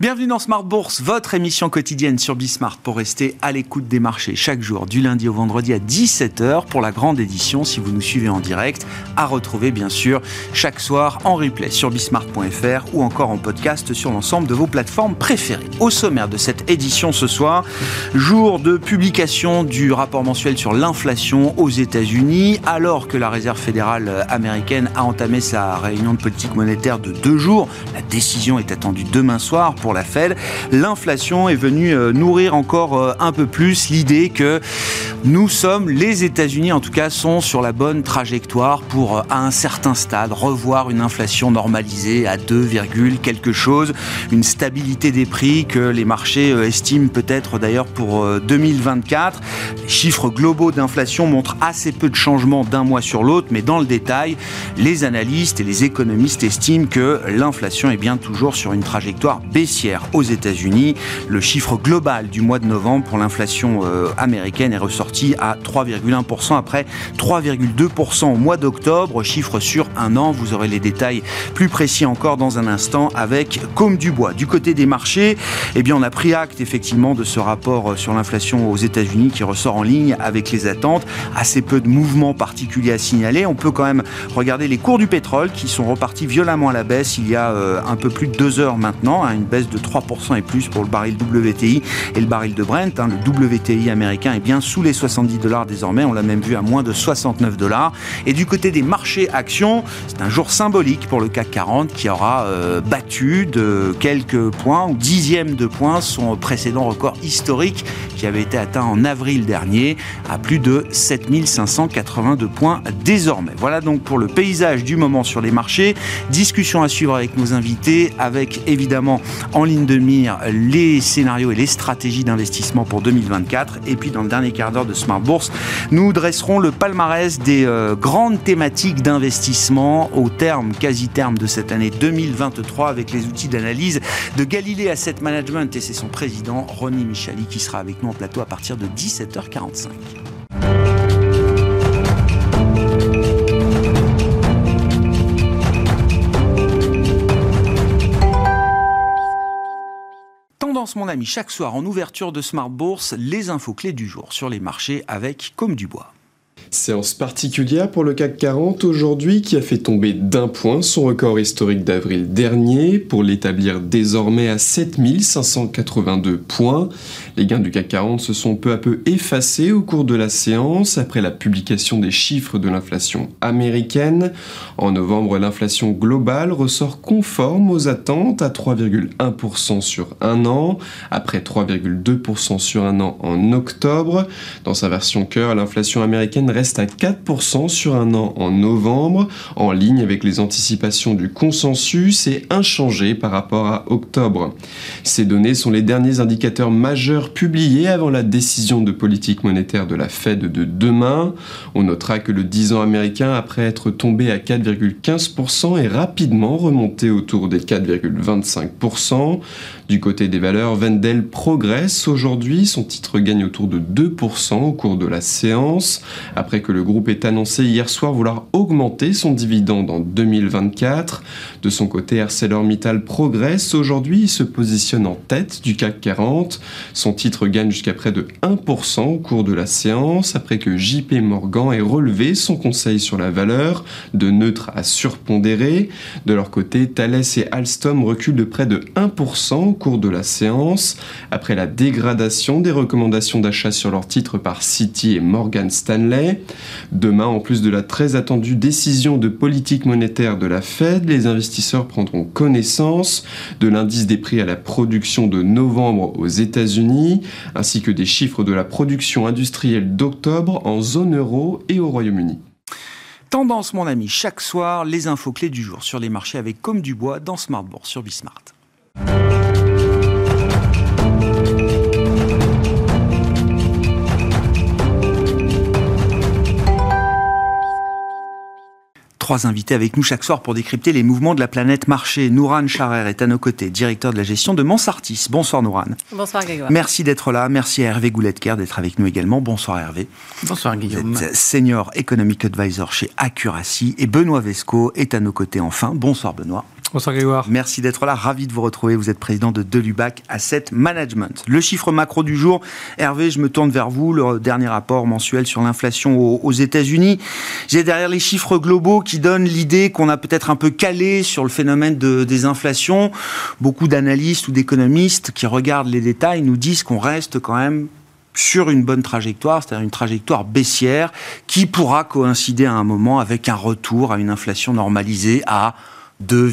Bienvenue dans Smart Bourse, votre émission quotidienne sur Bismart pour rester à l'écoute des marchés chaque jour du lundi au vendredi à 17h pour la grande édition si vous nous suivez en direct, à retrouver bien sûr chaque soir en replay sur bismart.fr ou encore en podcast sur l'ensemble de vos plateformes préférées. Au sommaire de cette édition ce soir, jour de publication du rapport mensuel sur l'inflation aux États-Unis alors que la Réserve fédérale américaine a entamé sa réunion de politique monétaire de deux jours. La décision est attendue demain soir pour la Fed, l'inflation est venue euh, nourrir encore euh, un peu plus l'idée que nous sommes, les États-Unis en tout cas, sont sur la bonne trajectoire pour, euh, à un certain stade, revoir une inflation normalisée à 2, quelque chose, une stabilité des prix que les marchés estiment peut-être d'ailleurs pour 2024. Les chiffres globaux d'inflation montrent assez peu de changements d'un mois sur l'autre, mais dans le détail, les analystes et les économistes estiment que l'inflation est bien toujours sur une trajectoire baissière aux États-Unis. Le chiffre global du mois de novembre pour l'inflation euh, américaine est ressorti à 3,1% après 3,2% au mois d'octobre. Chiffre sur un an. Vous aurez les détails plus précis encore dans un instant avec Comme du Bois. Du côté des marchés, eh bien, on a pris acte effectivement de ce rapport euh, sur l'inflation aux États-Unis qui ressort en ligne avec les attentes. Assez peu de mouvements particuliers à signaler. On peut quand même regarder les cours du pétrole qui sont repartis violemment à la baisse il y a euh, un peu plus de deux heures maintenant, à hein, une baisse de 3% et plus pour le baril WTI et le baril de Brent. Hein. le WTI américain est bien sous les 70 dollars désormais. On l'a même vu à moins de 69 dollars. Et du côté des marchés actions, c'est un jour symbolique pour le CAC 40 qui aura euh, battu de quelques points ou dixièmes de points son précédent record historique qui avait été atteint en avril dernier à plus de 7582 points désormais. Voilà donc pour le paysage du moment sur les marchés. Discussion à suivre avec nos invités, avec évidemment en ligne de mire les scénarios et les stratégies d'investissement pour 2024. Et puis dans le dernier quart d'heure de Smart Bourse, nous dresserons le palmarès des euh, grandes thématiques d'investissement au terme, quasi terme de cette année 2023 avec les outils d'analyse de Galilée Asset Management et c'est son président Ronnie Michali qui sera avec nous en plateau à partir de 17h45. Mon ami, chaque soir en ouverture de Smart Bourse, les infos clés du jour sur les marchés avec Comme du Bois. Séance particulière pour le CAC 40 aujourd'hui qui a fait tomber d'un point son record historique d'avril dernier pour l'établir désormais à 7582 points. Les gains du CAC 40 se sont peu à peu effacés au cours de la séance après la publication des chiffres de l'inflation américaine. En novembre, l'inflation globale ressort conforme aux attentes à 3,1% sur un an, après 3,2% sur un an en octobre. Dans sa version cœur, l'inflation américaine reste à 4% sur un an en novembre, en ligne avec les anticipations du consensus et inchangé par rapport à octobre. Ces données sont les derniers indicateurs majeurs publiés avant la décision de politique monétaire de la Fed de demain. On notera que le 10 ans américain, après être tombé à 4,15%, est rapidement remonté autour des 4,25%. Du côté des valeurs, Vendel progresse aujourd'hui. Son titre gagne autour de 2% au cours de la séance, après que le groupe ait annoncé hier soir vouloir augmenter son dividende en 2024. De son côté, ArcelorMittal progresse. Aujourd'hui, il se positionne en tête du CAC 40. Son titre gagne jusqu'à près de 1% au cours de la séance, après que JP Morgan ait relevé son conseil sur la valeur de neutre à surpondéré. De leur côté, Thales et Alstom reculent de près de 1% cours de la séance, après la dégradation des recommandations d'achat sur leurs titres par Citi et Morgan Stanley. Demain, en plus de la très attendue décision de politique monétaire de la Fed, les investisseurs prendront connaissance de l'indice des prix à la production de novembre aux États-Unis, ainsi que des chiffres de la production industrielle d'octobre en zone euro et au Royaume-Uni. Tendance, mon ami, chaque soir, les infos clés du jour sur les marchés avec Comme du Bois dans Smart Bourse sur Bismart. Trois invités avec nous chaque soir pour décrypter les mouvements de la planète marché. Nouran Charer est à nos côtés, directeur de la gestion de Mansartis. Bonsoir Nouran. Bonsoir Grégoire. Merci d'être là. Merci à Hervé Gouletker d'être avec nous également. Bonsoir Hervé. Bonsoir Guillaume. Vous êtes senior economic advisor chez Accuracy et Benoît Vesco est à nos côtés enfin. Bonsoir Benoît. Bonsoir Grégoire. Merci d'être là, ravi de vous retrouver. Vous êtes président de Delubac Asset Management. Le chiffre macro du jour, Hervé, je me tourne vers vous. Le dernier rapport mensuel sur l'inflation aux, États-Unis. J'ai derrière les chiffres globaux qui donnent l'idée qu'on a peut-être un peu calé sur le phénomène de, des inflations. Beaucoup d'analystes ou d'économistes qui regardent les détails nous disent qu'on reste quand même sur une bonne trajectoire, c'est-à-dire une trajectoire baissière qui pourra coïncider à un moment avec un retour à une inflation normalisée à 2,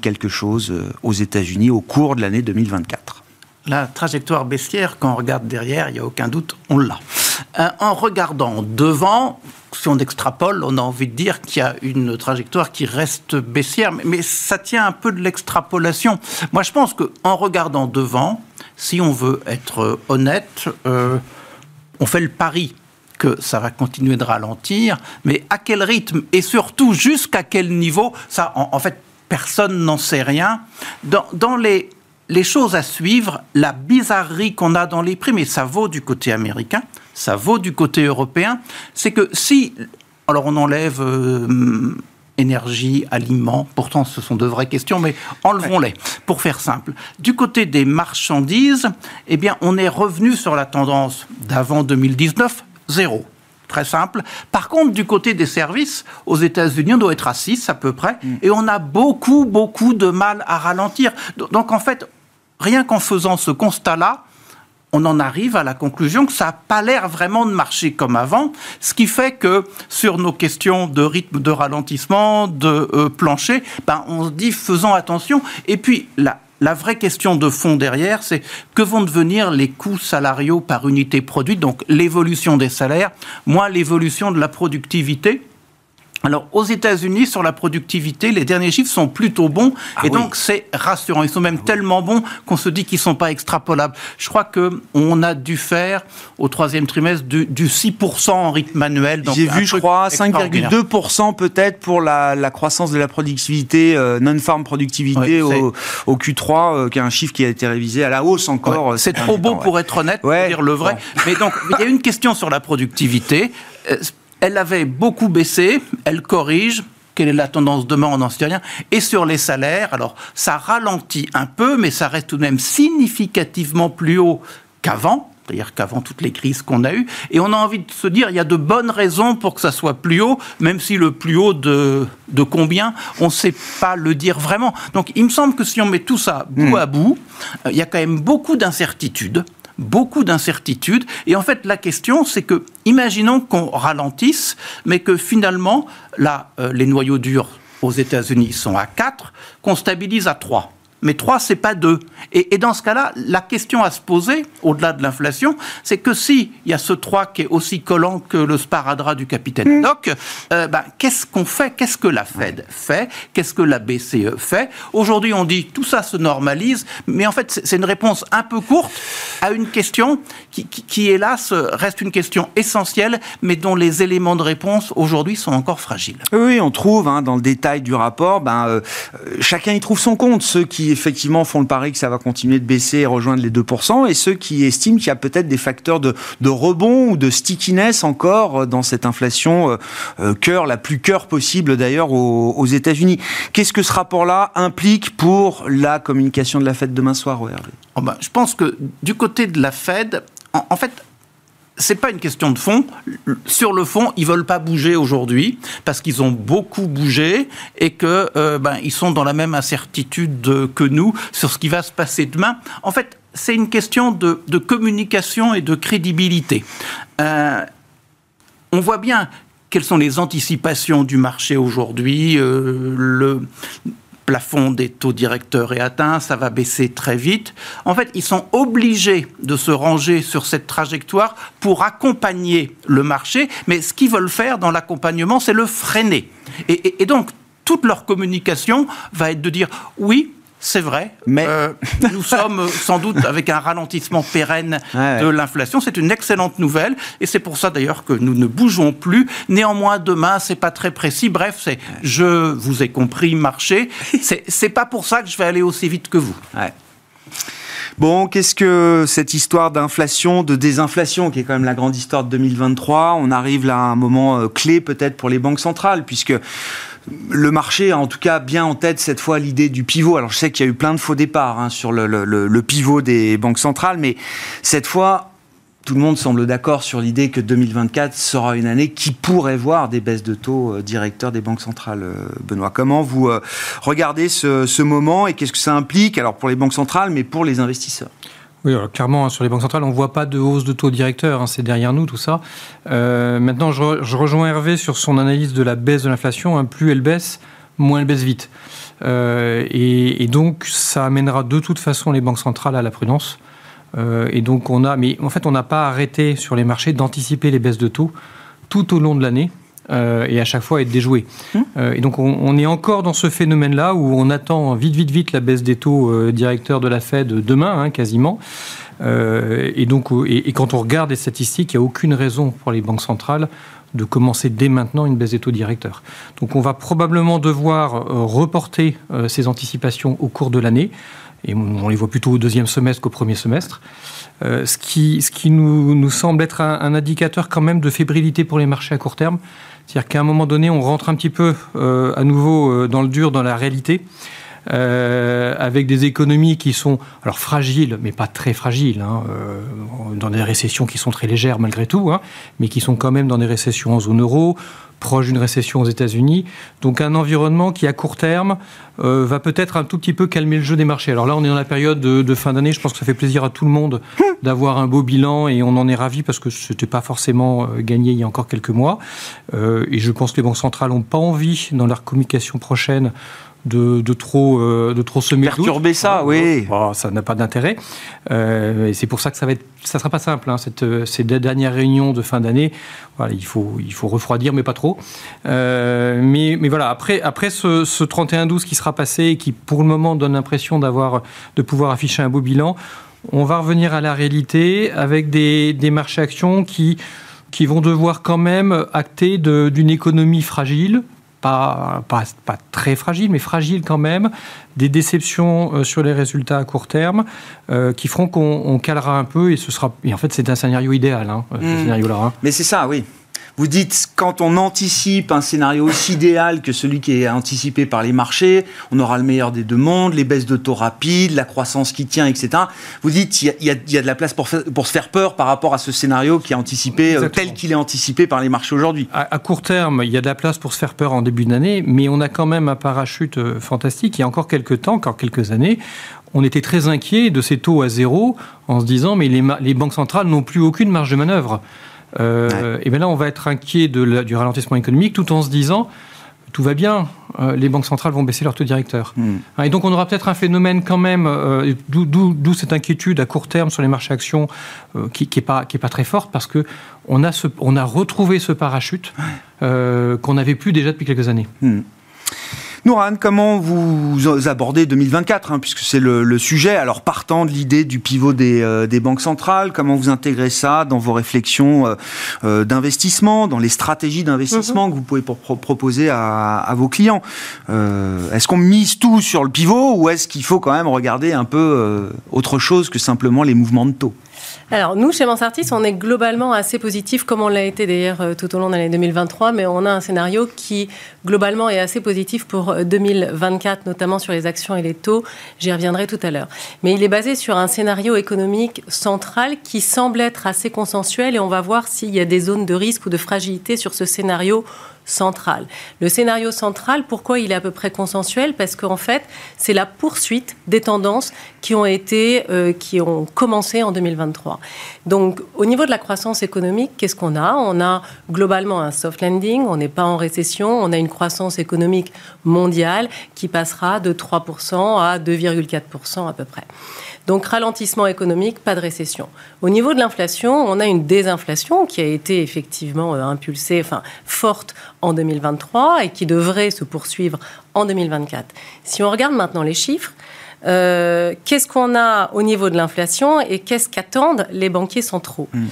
quelque chose euh, aux États-Unis au cours de l'année 2024. La trajectoire baissière, quand on regarde derrière, il n'y a aucun doute, on l'a. Euh, en regardant devant, si on extrapole, on a envie de dire qu'il y a une trajectoire qui reste baissière, mais, ça tient un peu de l'extrapolation. Moi, je pense qu'en regardant devant, si on veut être honnête, euh, on fait le pari que ça va continuer de ralentir, mais à quel rythme et surtout jusqu'à quel niveau, ça, en fait, personne n'en sait rien. Dans, les, choses à suivre, la bizarrerie qu'on a dans les prix, mais ça vaut du côté américain, ça vaut du côté européen, c'est que si, alors on enlève euh, énergie, aliments, pourtant ce sont de vraies questions, mais enlevons-les, pour faire simple. Du côté des marchandises, eh bien on est revenu sur la tendance d'avant 2019, zéro. Très simple. Par contre, du côté des services, aux États-Unis, on doit être à 6 à peu près, mm. et on a beaucoup, beaucoup de mal à ralentir. Donc en fait, rien qu'en faisant ce constat-là, on en arrive à la conclusion que ça n'a pas l'air vraiment de marcher comme avant, ce qui fait que sur nos questions de rythme de ralentissement, de euh, plancher, ben, on se dit faisons attention. Et puis la, la vraie question de fond derrière, c'est que vont devenir les coûts salariaux par unité produite, donc l'évolution des salaires, moins l'évolution de la productivité. Alors, aux États-Unis, sur la productivité, les derniers chiffres sont plutôt bons ah et donc c'est rassurant. Ils sont même tellement bons qu'on se dit qu'ils ne sont pas extrapolables. Je crois qu'on a dû faire au troisième trimestre du, 6% en rythme manuel. J'ai vu, je crois, 5,2% peut-être pour la, croissance de la productivité, euh, non-farm productivité au, Q3, euh, qui est un chiffre qui a été révisé à la hausse encore. Euh, c'est trop beau pour être honnête, pour dire le vrai. Mais donc, il y a une question sur la productivité elle avait beaucoup baissé, elle corrige, quelle est la tendance demain, on n'en sait rien. Et sur les salaires, alors ça ralentit un peu, mais ça reste tout de même significativement plus haut qu'avant. C'est-à-dire qu'avant toutes les crises qu'on a eues. Et on a envie de se dire, il y a de bonnes raisons pour que ça soit plus haut, même si le plus haut de, de combien, on ne sait pas le dire vraiment. Donc il me semble que si on met tout ça bout hmm. à bout, euh, il y a quand même beaucoup d'incertitudes beaucoup d'incertitudes. Et en fait, la question, c'est que, imaginons qu'on ralentisse, mais que finalement, là, euh, les noyaux durs aux États-Unis sont à 4, qu'on stabilise à 3 mais 3, c'est pas 2. Et, dans ce cas-là, la question à se poser, au-delà de l'inflation, c'est que si il y a ce 3 qui est aussi collant que le sparadrap du capitaine mm. Doc, euh, ben, qu'est-ce qu'on fait? Qu'est-ce que la Fed fait? Qu'est-ce que la BCE fait? Aujourd'hui, on dit tout ça se normalise, mais en fait, c'est une réponse un peu courte à une question qui, qui, hélas, reste une question essentielle, mais dont les éléments de réponse aujourd'hui sont encore fragiles. Oui, on trouve hein, dans le détail du rapport, ben, euh, chacun y trouve son compte. Ceux qui effectivement font le pari que ça va continuer de baisser et rejoindre les 2%, et ceux qui estiment qu'il y a peut-être des facteurs de, rebond ou de stickiness encore dans cette inflation euh, euh, cœur, la plus cœur possible d'ailleurs aux, États-Unis. Qu'est-ce que ce rapport-là implique pour la communication de la Fed demain soir, oh ben, Je pense que du côté de la Fed, en fait, c'est pas une question de fond. Sur le fond, ils veulent pas bouger aujourd'hui parce qu'ils ont beaucoup bougé et que euh, ben, ils sont dans la même incertitude que nous sur ce qui va se passer demain. En fait, c'est une question de, communication et de crédibilité. Euh, on voit bien quelles sont les anticipations du marché aujourd'hui. Euh, plafond des taux directeurs est atteint, ça va baisser très vite. En fait, ils sont obligés de se ranger sur cette trajectoire pour accompagner le marché, mais ce qu'ils veulent faire dans l'accompagnement, c'est le freiner. Et, donc, toute leur communication va être de dire oui, c'est vrai, mais euh, nous sommes sans doute avec un ralentissement pérenne de l'inflation. C'est une excellente nouvelle et c'est pour ça d'ailleurs que nous ne bougeons plus. Néanmoins, demain, c'est pas très précis. Bref, c'est je vous ai compris, marché. C'est pas pour ça que je vais aller aussi vite que vous. Bon, qu'est-ce que cette histoire d'inflation, de désinflation, qui est quand même la grande histoire de 2023 On arrive là à un moment euh, clé peut-être pour les banques centrales, puisque le marché a en tout cas bien en tête cette fois l'idée du pivot. Alors je sais qu'il y a eu plein de faux départs hein, sur le, pivot des banques centrales, mais cette fois, tout le monde semble d'accord sur l'idée que 2024 sera une année qui pourrait voir des baisses de taux euh, directeurs des banques centrales. Euh, Benoît, comment vous euh, regardez ce, moment et qu'est-ce que ça implique alors pour les banques centrales, mais pour les investisseurs? Oui, clairement, hein, sur les banques centrales, on ne voit pas de hausse de taux directeur, hein, c'est derrière nous tout ça. maintenant, je, rejoins Hervé sur son analyse de la baisse de l'inflation. Hein. plus elle baisse, moins elle baisse vite. et, donc, ça amènera de toute façon les banques centrales à la prudence. Euh, et donc on a, mais en fait on n'a pas arrêté sur les marchés d'anticiper les baisses de taux tout au long de l'année. Euh, et à chaque fois être déjoué. Hum. Euh, et donc on, est encore dans ce phénomène-là où on attend vite, vite, vite la baisse des taux directeurs de la Fed demain, hein, quasiment. et donc, et, quand on regarde les statistiques, il n'y a aucune raison pour les banques centrales de commencer dès maintenant une baisse des taux directeurs. Donc on va probablement devoir reporter ces anticipations au cours de l'année et on les voit plutôt au deuxième semestre qu'au premier semestre. Euh, ce qui, ce qui nous, nous semble être un, indicateur quand même de fébrilité pour les marchés à court terme. C'est-à-dire qu'à un moment donné, on rentre un petit peu euh, à nouveau euh, dans le dur, dans la réalité. avec des économies qui sont alors fragiles, mais pas très fragiles, hein, dans des récessions qui sont très légères malgré tout, hein, mais qui sont quand même dans des récessions en zone euro, proche d'une récession aux États-Unis. Donc un environnement qui, à court terme, euh, va peut-être un tout petit peu calmer le jeu des marchés. Alors là, on est dans la période de, fin d'année. Je pense que ça fait plaisir à tout le monde d'avoir un beau bilan et on en est ravi parce que ce n'était pas forcément euh, gagné il y a encore quelques mois. Euh, et je pense que les banques centrales n'ont pas envie, dans leur communication prochaine, de, trop, euh, de trop semer Perturber ça, oui. ça n'a pas d'intérêt. Euh, et c'est pour ça que ça va être, ça sera pas simple. Hein, cette, euh, ces dernières réunions de fin d'année, voilà, il faut, il faut refroidir, mais pas trop. mais, mais voilà, après, après ce, ce 31-12 qui sera passé et qui, pour le moment, donne l'impression d'avoir, de pouvoir afficher un beau bilan, on va revenir à la réalité avec des, des marchés actions qui qui vont devoir quand même acter d'une économie fragile, pas, pas, pas, très fragile, mais fragile quand même, des déceptions euh, sur les résultats à court terme euh, qui feront qu'on calera un peu et ce sera. Et en fait, c'est un scénario idéal, hein, ce mmh. scénario-là. Hein. Mais c'est ça, oui. Vous dites, quand on anticipe un scénario aussi idéal que celui qui est anticipé par les marchés, on aura le meilleur des deux mondes, les baisses de taux rapides, la croissance qui tient, etc. Vous dites, il y, a, de la place pour, pour, se faire peur par rapport à ce scénario qui est anticipé, euh, tel qu'il est anticipé par les marchés aujourd'hui. À, court terme, il y a de la place pour se faire peur en début d'année, mais on a quand même un parachute euh, fantastique. Il y a encore quelques temps, encore quelques années, on était très inquiet de ces taux à zéro en se disant, mais les, les banques centrales n'ont plus aucune marge de manœuvre. Euh, et bien là, on va être inquiet de du ralentissement économique tout en se disant tout va bien, euh, les banques centrales vont baisser leur taux directeur. Hmm. Hein, et donc on aura peut-être un phénomène quand même, euh, d'où cette inquiétude à court terme sur les marchés actions qui n'est pas, pas très forte parce que on a, ce, on a retrouvé ce parachute qu'on n'avait plus déjà depuis quelques années. Hmm. Nouran, comment vous abordez 2024, hein, puisque c'est le, sujet. Alors, partant de l'idée du pivot des, euh, banques centrales, comment vous intégrez ça dans vos réflexions euh, euh, d'investissement, dans les stratégies d'investissement mhm. que vous pouvez proposer à, vos clients? Est-ce qu'on mise tout sur le pivot ou est-ce qu'il faut quand même regarder un peu autre chose que simplement les mouvements de taux? Alors, nous, chez Mansartis, on est globalement assez positif, comme on l'a été d'ailleurs euh, tout au long de l'année 2023, mais on a un scénario qui, globalement, est assez positif pour 2024, euh, notamment sur les actions et les taux. J'y reviendrai tout à l'heure. Mais il est basé sur un scénario économique central qui semble être assez consensuel et on va voir s'il y a des zones de risque ou de fragilité sur ce scénario central. Le scénario central, pourquoi il est à peu près consensuel? Parce qu'en fait, c'est la poursuite des tendances qui ont été, euh, qui ont commencé en 2023. Donc, au niveau de la croissance économique, qu'est-ce qu'on a? On a globalement un soft landing, on n'est pas en récession, on a une croissance économique mondiale qui passera de 3% à 2,4% à peu près. Donc ralentissement économique, pas de récession. Au niveau de l'inflation, on a une désinflation qui a été effectivement euh, impulsée, enfin forte en 2023 et qui devrait se poursuivre en 2024. Si on regarde maintenant les chiffres, euh, qu'est-ce qu'on a au niveau de l'inflation et qu'est-ce qu'attendent les banquiers centraux? Mmh.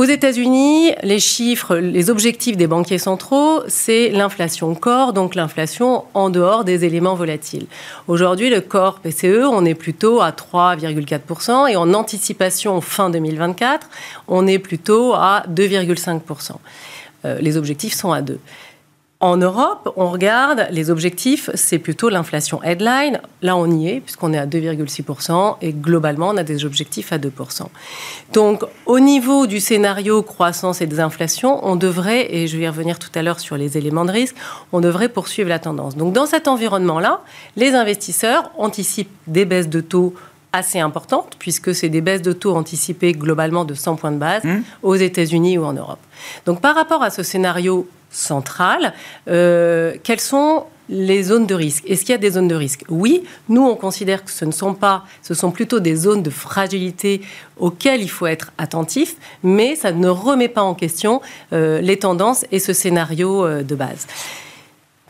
Aux États-Unis, les chiffres, les objectifs des banquiers centraux, c'est l'inflation corps, donc l'inflation en dehors des éléments volatiles. Aujourd'hui, le corps PCE, on est plutôt à 3,4% et en anticipation fin 2024, on est plutôt à 2,5%. Euh, les objectifs sont à 2. En Europe, on regarde les objectifs, c'est plutôt l'inflation headline. Là, on y est, puisqu'on est à 2,6%, et globalement, on a des objectifs à 2%. Donc, au niveau du scénario croissance et désinflation, on devrait, et je vais y revenir tout à l'heure sur les éléments de risque, on devrait poursuivre la tendance. Donc, dans cet environnement-là, les investisseurs anticipent des baisses de taux assez importantes, puisque c'est des baisses de taux anticipées globalement de 100 points de base mmh. aux États-Unis ou en Europe. Donc par rapport à ce scénario centrale. Euh, quelles sont les zones de risque? Est-ce qu'il y a des zones de risque? Oui, nous on considère que ce ne sont pas, ce sont plutôt des zones de fragilité auxquelles il faut être attentif, mais ça ne remet pas en question euh, les tendances et ce scénario euh, de base.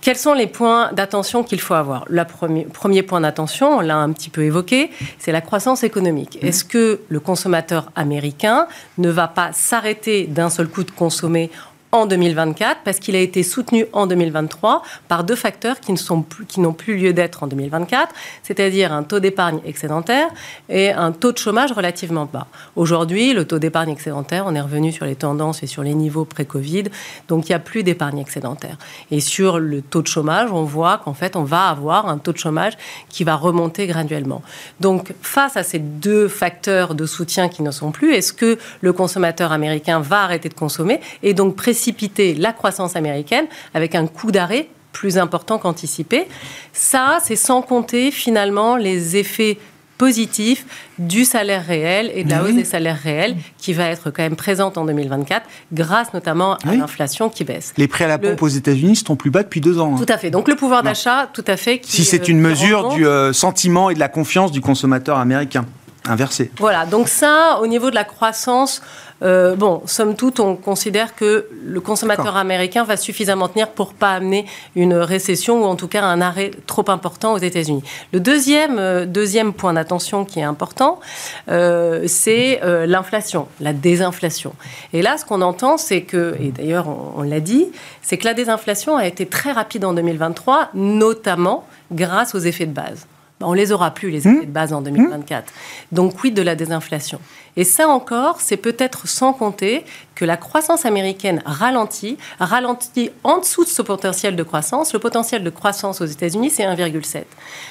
Quels sont les points d'attention qu'il faut avoir? Le premier, premier point d'attention, on l'a un petit peu évoqué, c'est la croissance économique. Mmh. Est-ce que le consommateur américain ne va pas s'arrêter d'un seul coup de consommer en 2024 parce qu'il a été soutenu en 2023 par deux facteurs qui ne sont plus, qui n'ont plus lieu d'être en 2024, c'est-à-dire un taux d'épargne excédentaire et un taux de chômage relativement bas. Aujourd'hui, le taux d'épargne excédentaire, on est revenu sur les tendances et sur les niveaux pré-Covid, donc il n'y a plus d'épargne excédentaire. Et sur le taux de chômage, on voit qu'en fait, on va avoir un taux de chômage qui va remonter graduellement. Donc, face à ces deux facteurs de soutien qui ne sont plus, est-ce que le consommateur américain va arrêter de consommer et donc précipiter la croissance américaine avec un coup d'arrêt plus important qu'anticipé. Ça, c'est sans compter finalement les effets positifs du salaire réel et de la hausse des salaires réels qui va être quand même présente en 2024 grâce notamment à l'inflation qui baisse. Les prêts à la pompe aux États-Unis sont plus bas depuis deux ans. Hein. Tout à fait. Donc le pouvoir d'achat, tout à fait. si c'est une mesure du euh, sentiment et de la confiance du consommateur américain inversé. Voilà. Donc ça, au niveau de la croissance. Euh, bon, somme toute, on considère que le consommateur américain va suffisamment tenir pour pas amener une récession ou en tout cas un arrêt trop important aux États-Unis. Le deuxième, euh, deuxième point d'attention qui est important, euh, c'est l'inflation, la désinflation. Et là, ce qu'on entend, c'est que, et d'ailleurs on l'a dit, c'est que la désinflation a été très rapide en 2023, notamment grâce aux effets de base. On les aura plus, les effets de base en 2024. Donc, quid de la désinflation Et ça encore, c'est peut-être sans compter que la croissance américaine ralentit, ralentit en dessous de ce potentiel de croissance. Le potentiel de croissance aux États-Unis, c'est 1,7.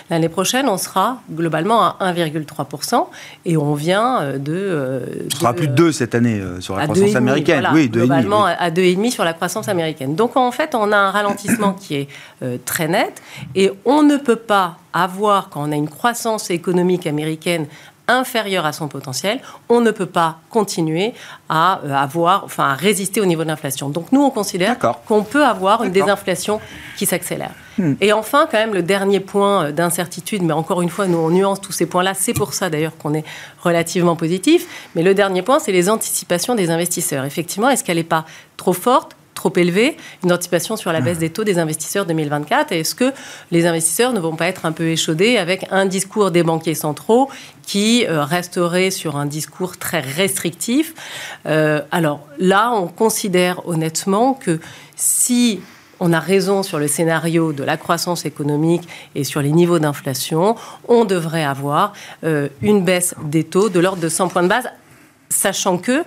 L'année prochaine, on sera globalement à 1,3%, et on vient euh, de... Euh, on sera plus de 2 cette année euh, sur la croissance américaine. oui, globalement à 2,5 sur la croissance américaine. Donc, en fait, on a un ralentissement qui est très net, et on ne peut pas avoir, quand on a une croissance économique américaine inférieure à son potentiel, on ne peut pas continuer à euh, avoir, enfin, à résister au niveau de l'inflation. Donc nous, on considère qu'on peut avoir une désinflation qui s'accélère. Hmm. Et enfin, quand même, le dernier point euh, d'incertitude, mais encore une fois, nous, on nuance tous ces points-là. C'est pour ça, d'ailleurs, qu'on est relativement positif. Mais le dernier point, c'est les anticipations des investisseurs. Effectivement, est-ce qu'elle n'est pas trop forte? Trop élevé, une anticipation sur la baisse des taux des investisseurs 2024 Et est-ce que les investisseurs ne vont pas être un peu échaudés avec un discours des banquiers centraux qui euh, resterait sur un discours très restrictif? Euh, Alors là, on considère honnêtement que si on a raison sur le scénario de la croissance économique et sur les niveaux d'inflation, on devrait avoir euh, une baisse des taux de l'ordre de 100 points de base, sachant que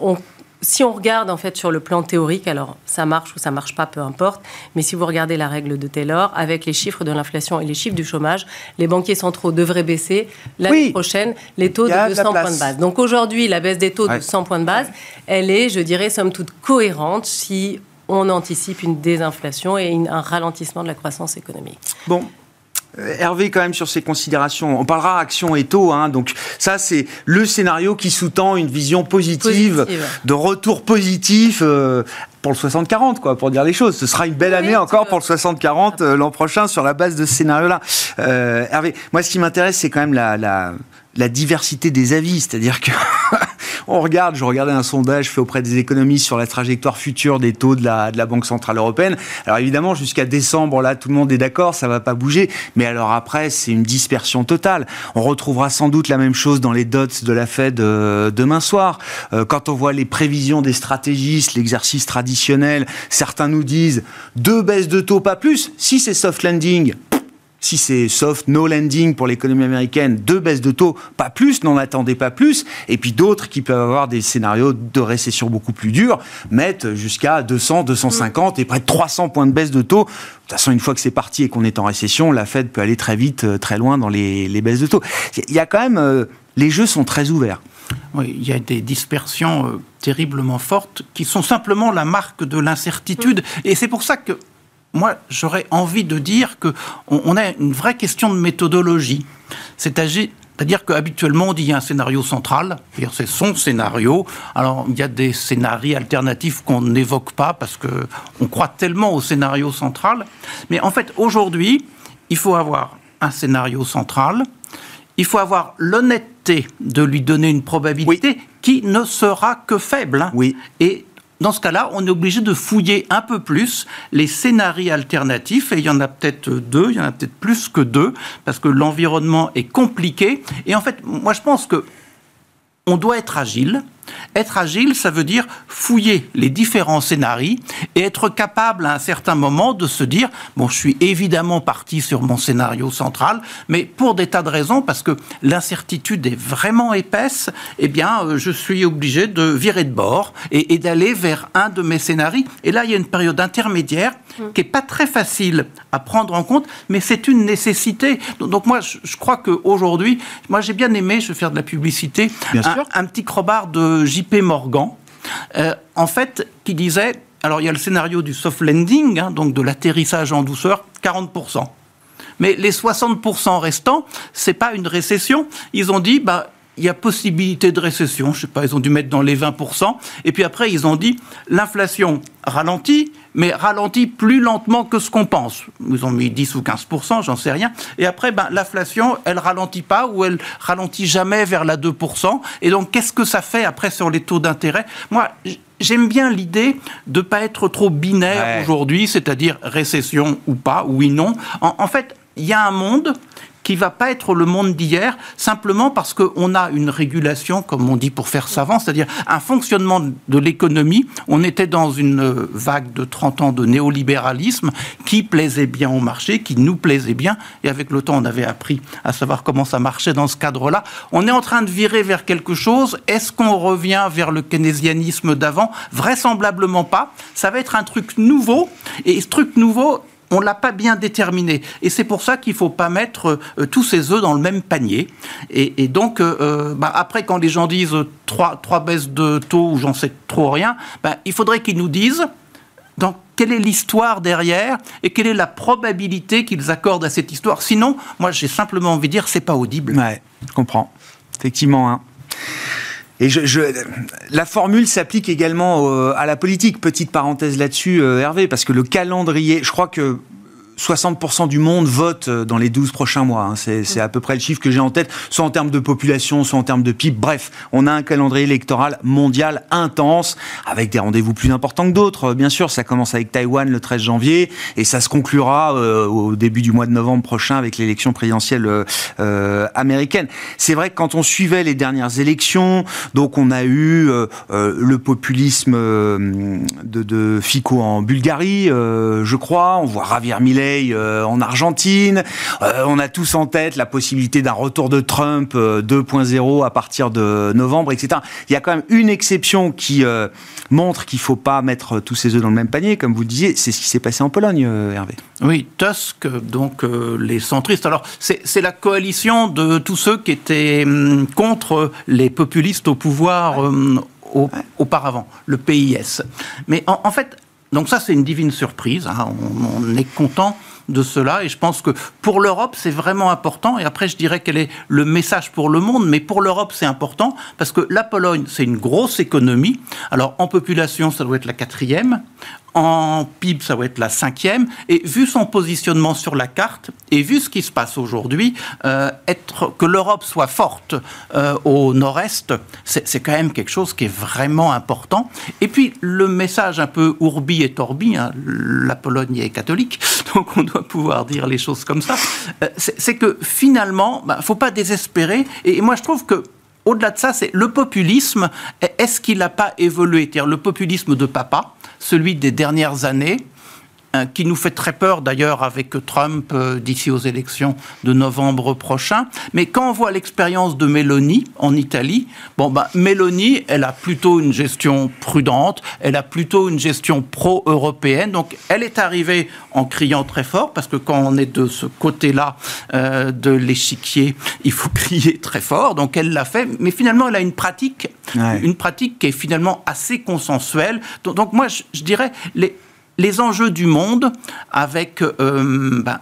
on si on regarde en fait sur le plan théorique, alors ça marche ou ça marche pas, peu importe, mais si vous regardez la règle de Taylor, avec les chiffres de l'inflation et les chiffres du chômage, les banquiers centraux devraient baisser l'année prochaine les taux de 200 points de base. Donc aujourd'hui, la baisse des taux de 100 points de base, elle est, je dirais, somme toute cohérente si on anticipe une désinflation et un ralentissement de la croissance économique. Bon, Hervé, quand même, sur ces considérations, on parlera action et taux, hein, donc ça, c'est le scénario qui sous-tend une vision positive, de retour positif euh, pour le 60-40, quoi, pour dire les choses. Ce sera une belle année encore pour le 60-40 euh, l'an prochain sur la base de ce scénario-là. Hervé, moi, ce qui m'intéresse, c'est quand même la, la, la diversité des avis, c'est-à-dire que on regarde, je regardais un sondage fait auprès des économistes sur la trajectoire future des taux de la, de la Banque Centrale Européenne. Alors évidemment, jusqu'à décembre, là, tout le monde est d'accord, ça va pas bouger. Mais alors après, c'est une dispersion totale. On retrouvera sans doute la même chose dans les dots de la Fed euh, demain soir. Euh, quand on voit les prévisions des stratégistes, l'exercice traditionnel, certains nous disent deux baisses de taux, pas plus. Si c'est soft landing, si c'est soft, no landing pour l'économie américaine, deux baisses de taux, pas plus, n'en attendez pas plus. Et puis d'autres qui peuvent avoir des scénarios de récession beaucoup plus durs, mettent jusqu'à 200, 250 et près de 300 points de baisse de taux. De toute façon, une fois que c'est parti et qu'on est en récession, la Fed peut aller très vite, euh, très loin dans les, les baisses de taux. Il y a quand même, euh, les jeux sont très ouverts. Oui, il y a des dispersions euh, terriblement fortes qui sont simplement la marque de l'incertitude. Et c'est pour ça que moi, j'aurais envie de dire qu'on on a une vraie question de méthodologie. C'est-à-dire qu'habituellement, on dit qu'il y a un scénario central, c'est son scénario. Alors, il y a des scénarios alternatifs qu'on n'évoque pas parce qu'on croit tellement au scénario central. Mais en fait, aujourd'hui, il faut avoir un scénario central, il faut avoir l'honnêteté de lui donner une probabilité qui ne sera que faible. Hein. Oui. Et dans ce cas-là, on est obligé de fouiller un peu plus les scénarios alternatifs, et il y en a peut-être deux, il y en a peut-être plus que deux, parce que l'environnement est compliqué. Et en fait, moi je pense que on doit être agile. Être agile, ça veut dire fouiller les différents scénarios et être capable à un certain moment de se dire bon, je suis évidemment parti sur mon scénario central, mais pour des tas de raisons, parce que l'incertitude est vraiment épaisse, eh bien, euh, je suis obligé de virer de bord et, d'aller vers un de mes scénarios. Et là, il y a une période intermédiaire. Qui est pas très facile à prendre en compte, mais c'est une nécessité. Donc, moi, je, crois qu'aujourd'hui, moi, j'ai bien aimé, je vais faire de la publicité, un, un petit crobard de JP Morgan, euh, en fait, qui disait, alors il y a le scénario du soft landing, hein, donc de l'atterrissage en douceur, 40%. Mais les 60% restants, c'est pas une récession. Ils ont dit, bah, il y a possibilité de récession, je sais pas, ils ont dû mettre dans les 20%, et puis après ils ont dit l'inflation ralentit, mais ralentit plus lentement que ce qu'on pense. Ils ont mis 10 ou 15%, j'en sais rien. Et après, ben, l'inflation, elle ralentit pas ou elle ralentit jamais vers la 2%. Et donc, qu'est-ce que ça fait après sur les taux d'intérêt? Moi, j'aime bien l'idée de pas être trop binaire aujourd'hui, c'est-à-dire récession ou pas, oui, non. en fait, il y a un monde qui va pas être le monde d'hier, simplement parce qu'on a une régulation, comme on dit pour faire savant, c'est-à-dire un fonctionnement de l'économie. On était dans une vague de 30 ans de néolibéralisme qui plaisait bien au marché, qui nous plaisait bien, et avec le temps, on avait appris à savoir comment ça marchait dans ce cadre-là. On est en train de virer vers quelque chose. Est-ce qu'on revient vers le keynésianisme d'avant? Vraisemblablement pas. Ça va être un truc nouveau, et ce truc nouveau, on ne l'a pas bien déterminé. Et c'est pour ça qu'il ne faut pas mettre euh, tous ses œufs dans le même panier. Et, donc, euh, euh, bah, après, quand les gens disent trois, trois baisses de taux ou j'en sais trop rien, bah, il faudrait qu'ils nous disent donc, quelle est l'histoire derrière et quelle est la probabilité qu'ils accordent à cette histoire. Sinon, moi, j'ai simplement envie de dire, c'est pas audible. Ouais, je comprends. Effectivement. Hein. Et je, la formule s'applique également à la politique. Petite parenthèse là-dessus, euh, Hervé, parce que le calendrier, je crois que 60% du monde vote euh, dans les 12 prochains mois. Hein. C'est à peu près le chiffre que j'ai en tête, soit en termes de population, soit en termes de PIB. Bref, on a un calendrier électoral mondial intense, avec des rendez-vous plus importants que d'autres. Euh, bien sûr, ça commence avec Taïwan le 13 janvier, et ça se conclura euh, au début du mois de novembre prochain avec l'élection présidentielle américaine. C'est vrai que quand on suivait les dernières élections, donc on a eu le populisme de, de, Fico en Bulgarie, je crois, on voit Javier Millet euh, en Argentine. Euh, on a tous en tête la possibilité d'un retour de Trump 2.0 euh, à partir de novembre, etc. Il y a quand même une exception qui montre qu'il ne faut pas mettre tous ses œufs dans le même panier, comme vous disiez. C'est ce qui s'est passé en Pologne, Hervé. Oui, Tusk, donc les centristes. Alors, c'est la coalition de tous ceux qui étaient hum, contre les populistes au pouvoir. Hum, auparavant, le PIS. Mais en fait, donc ça, c'est une divine surprise. Hein. On, est content de cela et je pense que pour l'Europe, c'est vraiment important. Et après, je dirais quel est le message pour le monde, mais pour l'Europe, c'est important parce que la Pologne, c'est une grosse économie. Alors en population, ça doit être la quatrième. En PIB, ça va être la cinquième. Et vu son positionnement sur la carte et vu ce qui se passe aujourd'hui, euh, être que l'Europe soit forte euh, au nord-est, c'est quand même quelque chose qui est vraiment important. Et puis le message un peu ourbi et torbi, hein, la Pologne est catholique, donc on doit pouvoir dire les choses comme ça. Euh, c'est que finalement, il bah, ne faut pas désespérer. Et moi, je trouve que au-delà de ça, c'est le populisme. Est-ce qu'il n'a pas évolué? C'est-à-dire le populisme de papa, celui des dernières années, qui nous fait très peur d'ailleurs avec Trump euh, d'ici aux élections de novembre prochain. Mais quand on voit l'expérience de Mélanie en Italie, bon ben Mélanie, elle a plutôt une gestion prudente, elle a plutôt une gestion pro-européenne. Donc elle est arrivée en criant très fort parce que quand on est de ce côté-là euh, de l'échiquier, il faut crier très fort. Donc elle l'a fait, mais finalement elle a une pratique, une pratique qui est finalement assez consensuelle. Donc, moi je, je dirais les les enjeux du monde avec euh, ben,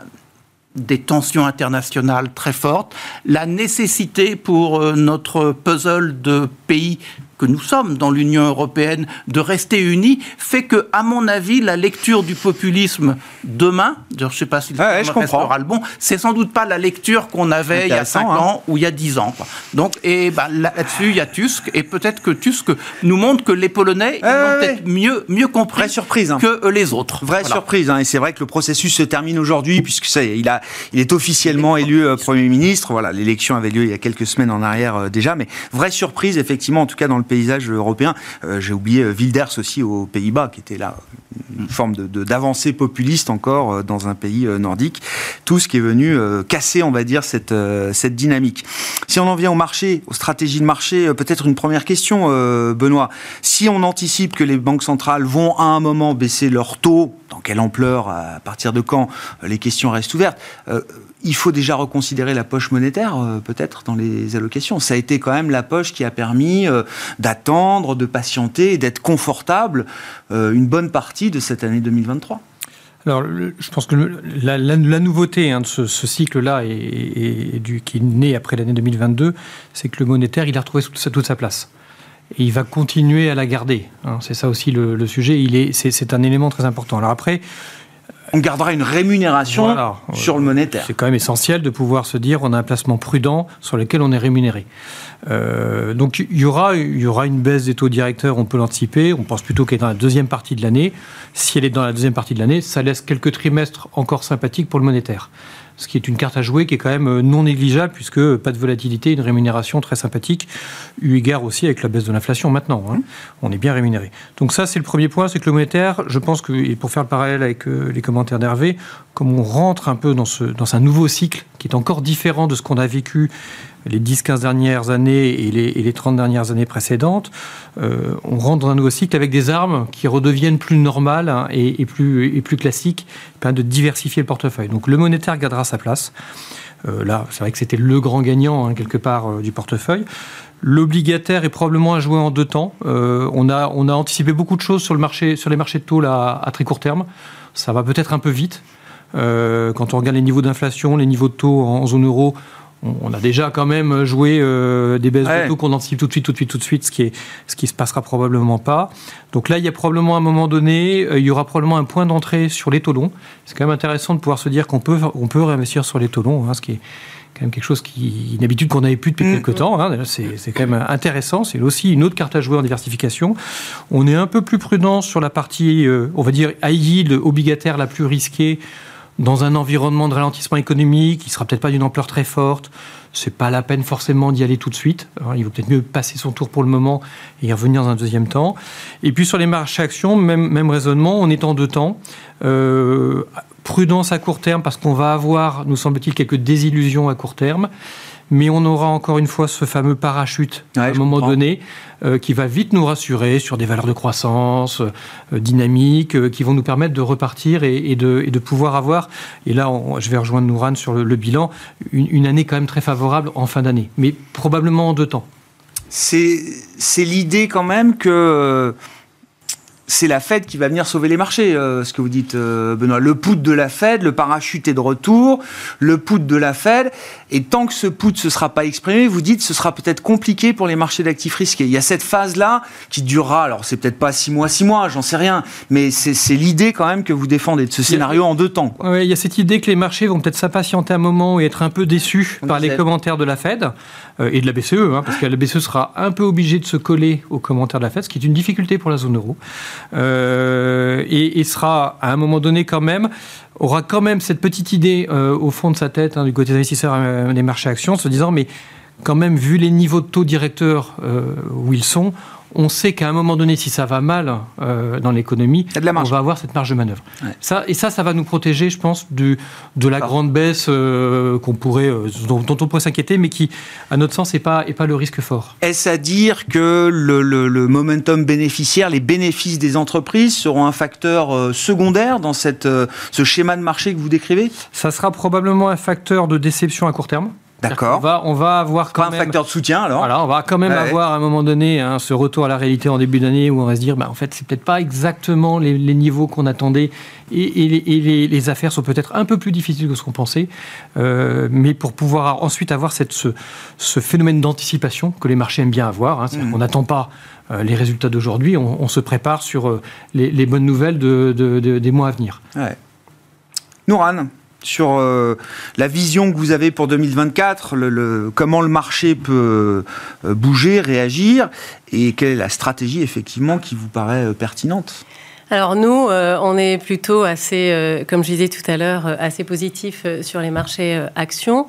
des tensions internationales très fortes, la nécessité pour euh, notre puzzle de pays que nous sommes dans l'Union européenne de rester unis fait que, à mon avis, la lecture du populisme demain, je ne sais pas si le ah restera le bon, c'est sans doute pas la lecture qu'on avait il y a 5 hein. ans ou il y a 10 ans. Donc, et bah, là-dessus, il y a Tusk, et peut-être que Tusk nous montre que les Polonais ils ont peut-être mieux, mieux compris surprise, hein. que les autres. Vraie surprise, hein. et c'est vrai que le processus se termine aujourd'hui, puisque ça, il, a, il est officiellement élu euh, Premier ministre. Voilà, l'élection avait lieu il y a quelques semaines en arrière euh, déjà, mais vraie surprise, effectivement, en tout cas dans le paysage européen. Euh, j'ai oublié euh, Wilders aussi aux Pays-Bas, qui était là une forme d'avancée populiste encore euh, dans un pays nordique. Tout ce qui est venu casser, on va dire, cette, cette dynamique. Si on en vient au marché, aux stratégies de marché, peut-être une première question, Benoît. Si on anticipe que les banques centrales vont à un moment baisser leur taux, dans quelle ampleur, à partir de quand, les questions restent ouvertes il faut déjà reconsidérer la poche monétaire, euh, peut-être, dans les allocations. Ça a été quand même la poche qui a permis euh, d'attendre, de patienter d'être confortable euh, une bonne partie de cette année 2023. Alors, je pense que la, nouveauté hein, de ce, cycle-là et, qui est né après l'année 2022, c'est que le monétaire, il a retrouvé toute sa, place. Et il va continuer à la garder. Hein. c'est ça aussi le, sujet. C'est un élément très important. Alors après, on gardera une rémunération sur le monétaire. C'est quand même essentiel de pouvoir se dire on a un placement prudent sur lequel on est rémunéré. Euh, donc il y, aura, il y aura une baisse des taux directeurs, on peut l'anticiper. On pense plutôt qu'elle est dans la deuxième partie de l'année. Si elle est dans la deuxième partie de l'année, ça laisse quelques trimestres encore sympathiques pour le monétaire ce qui est une carte à jouer qui est quand même euh, non négligeable, puisque pas de volatilité, une rémunération très sympathique, eu égard aussi avec la baisse de l'inflation maintenant. Hein. On est bien rémunéré. Donc ça, c'est le premier point, c'est que le monétaire, je pense que, et pour faire le parallèle avec euh, les commentaires d'Hervé, comme on rentre un peu dans, ce, dans un nouveau cycle qui est encore différent de ce qu'on a vécu les 10-15 dernières années et les, 30 dernières années précédentes, euh, on rentre dans un nouveau cycle avec des armes qui redeviennent plus normales hein, et, plus, classiques, de diversifier le portefeuille. Donc le monétaire gardera sa place. Euh, là, c'est vrai que c'était le grand gagnant, hein, quelque part, euh, du portefeuille. L'obligataire est probablement à jouer en deux temps. on, a, anticipé beaucoup de choses sur, les marchés de taux à très court terme. Ça va peut-être un peu vite. quand on regarde les niveaux d'inflation, les niveaux de taux en zone euro, on a déjà quand même joué euh, des baisses de taux qu'on anticipe tout de suite, tout de suite, tout de suite, ce qui est, ce qui se passera probablement pas. Donc là, il y a probablement un moment donné, euh, il y aura probablement un point d'entrée sur les taux longs. C'est quand même intéressant de pouvoir se dire qu'on peut, on peut réinvestir sur les taux longs, hein, ce qui est quand même quelque chose qui, une habitude qu'on n'avait plus depuis mm. quelques temps. Hein. C'est quand même intéressant. C'est aussi une autre carte à jouer en diversification. On est un peu plus prudent sur la partie, euh, on va dire, high yield obligataire la plus risquée dans un environnement de ralentissement économique qui sera peut-être pas d'une ampleur très forte, c'est pas la peine forcément d'y aller tout de suite. il vaut peut-être mieux passer son tour pour le moment et y revenir dans un deuxième temps. Et puis sur les marchés actions, même, même raisonnement, on est en deux temps. Euh, prudence à court terme parce qu'on va avoir, nous semble-t-il, quelques désillusions à court terme mais on aura encore une fois ce fameux parachute à un moment donné euh, qui va vite nous rassurer sur des valeurs de croissance euh, dynamiques euh, qui vont nous permettre de repartir et, de, pouvoir avoir, et là je vais rejoindre Nouran sur le, bilan, une, année quand même très favorable en fin d'année, mais probablement en deux temps. C'est l'idée quand même que c'est la Fed qui va venir sauver les marchés, euh, ce que vous dites, euh, Benoît. Le put de la Fed, le parachute est de retour, le put de la Fed, et tant que ce put ne se sera pas exprimé, vous dites ce sera peut-être compliqué pour les marchés d'actifs risqués. Il y a cette phase-là qui durera, alors c'est peut-être pas six mois, six mois, j'en sais rien, mais c'est l'idée quand même que vous défendez de ce scénario en deux temps. Oui, il y a cette idée que les marchés vont peut-être s'impatienter un moment et être un peu déçus par les commentaires de la Fed euh, et de la BCE, hein, parce que la BCE sera un peu obligée de se coller aux commentaires de la Fed, ce qui est une difficulté pour la zone euro. Euh, et, sera à un moment donné quand même aura quand même cette petite idée euh, au fond de sa tête hein, du côté des investisseurs euh, des marchés actions, se disant mais quand même vu les niveaux de taux directeurs où ils sont, on sait qu'à un moment donné, si ça va mal euh, dans l'économie, on va avoir cette marge de manœuvre. Ça, et ça, ça va nous protéger, je pense, du, de la grande baisse euh, qu'on pourrait, euh, dont, on pourrait s'inquiéter, mais qui, à notre sens, n'est pas, est pas le risque fort. Est-ce à dire que le, le, momentum bénéficiaire, les bénéfices des entreprises seront un facteur secondaire dans cette, ce schéma de marché que vous décrivez? Ça sera probablement un facteur de déception à court terme. D'accord. On va, on va avoir quand Pas un facteur de soutien alors? Voilà, on va quand même avoir à un moment donné hein, ce retour à la réalité en début d'année où on va se dire, bah, en fait, c'est peut-être pas exactement les, niveaux qu'on attendait et, les, affaires sont peut-être un peu plus difficiles que ce qu'on pensait. Euh, mais pour pouvoir ensuite avoir cette, ce, phénomène d'anticipation que les marchés aiment bien avoir, hein, c'est-à-dire mmh. qu'on n'attend pas euh, les résultats d'aujourd'hui, on, se prépare sur euh, les, bonnes nouvelles de, des mois à venir. Ouais. Nouran sur euh, la vision que vous avez pour 2024, le, comment le marché peut euh, bouger, réagir, et quelle est la stratégie effectivement qui vous paraît euh, pertinente? Alors nous, on est plutôt assez, comme je disais tout à l'heure, assez positif sur les marchés actions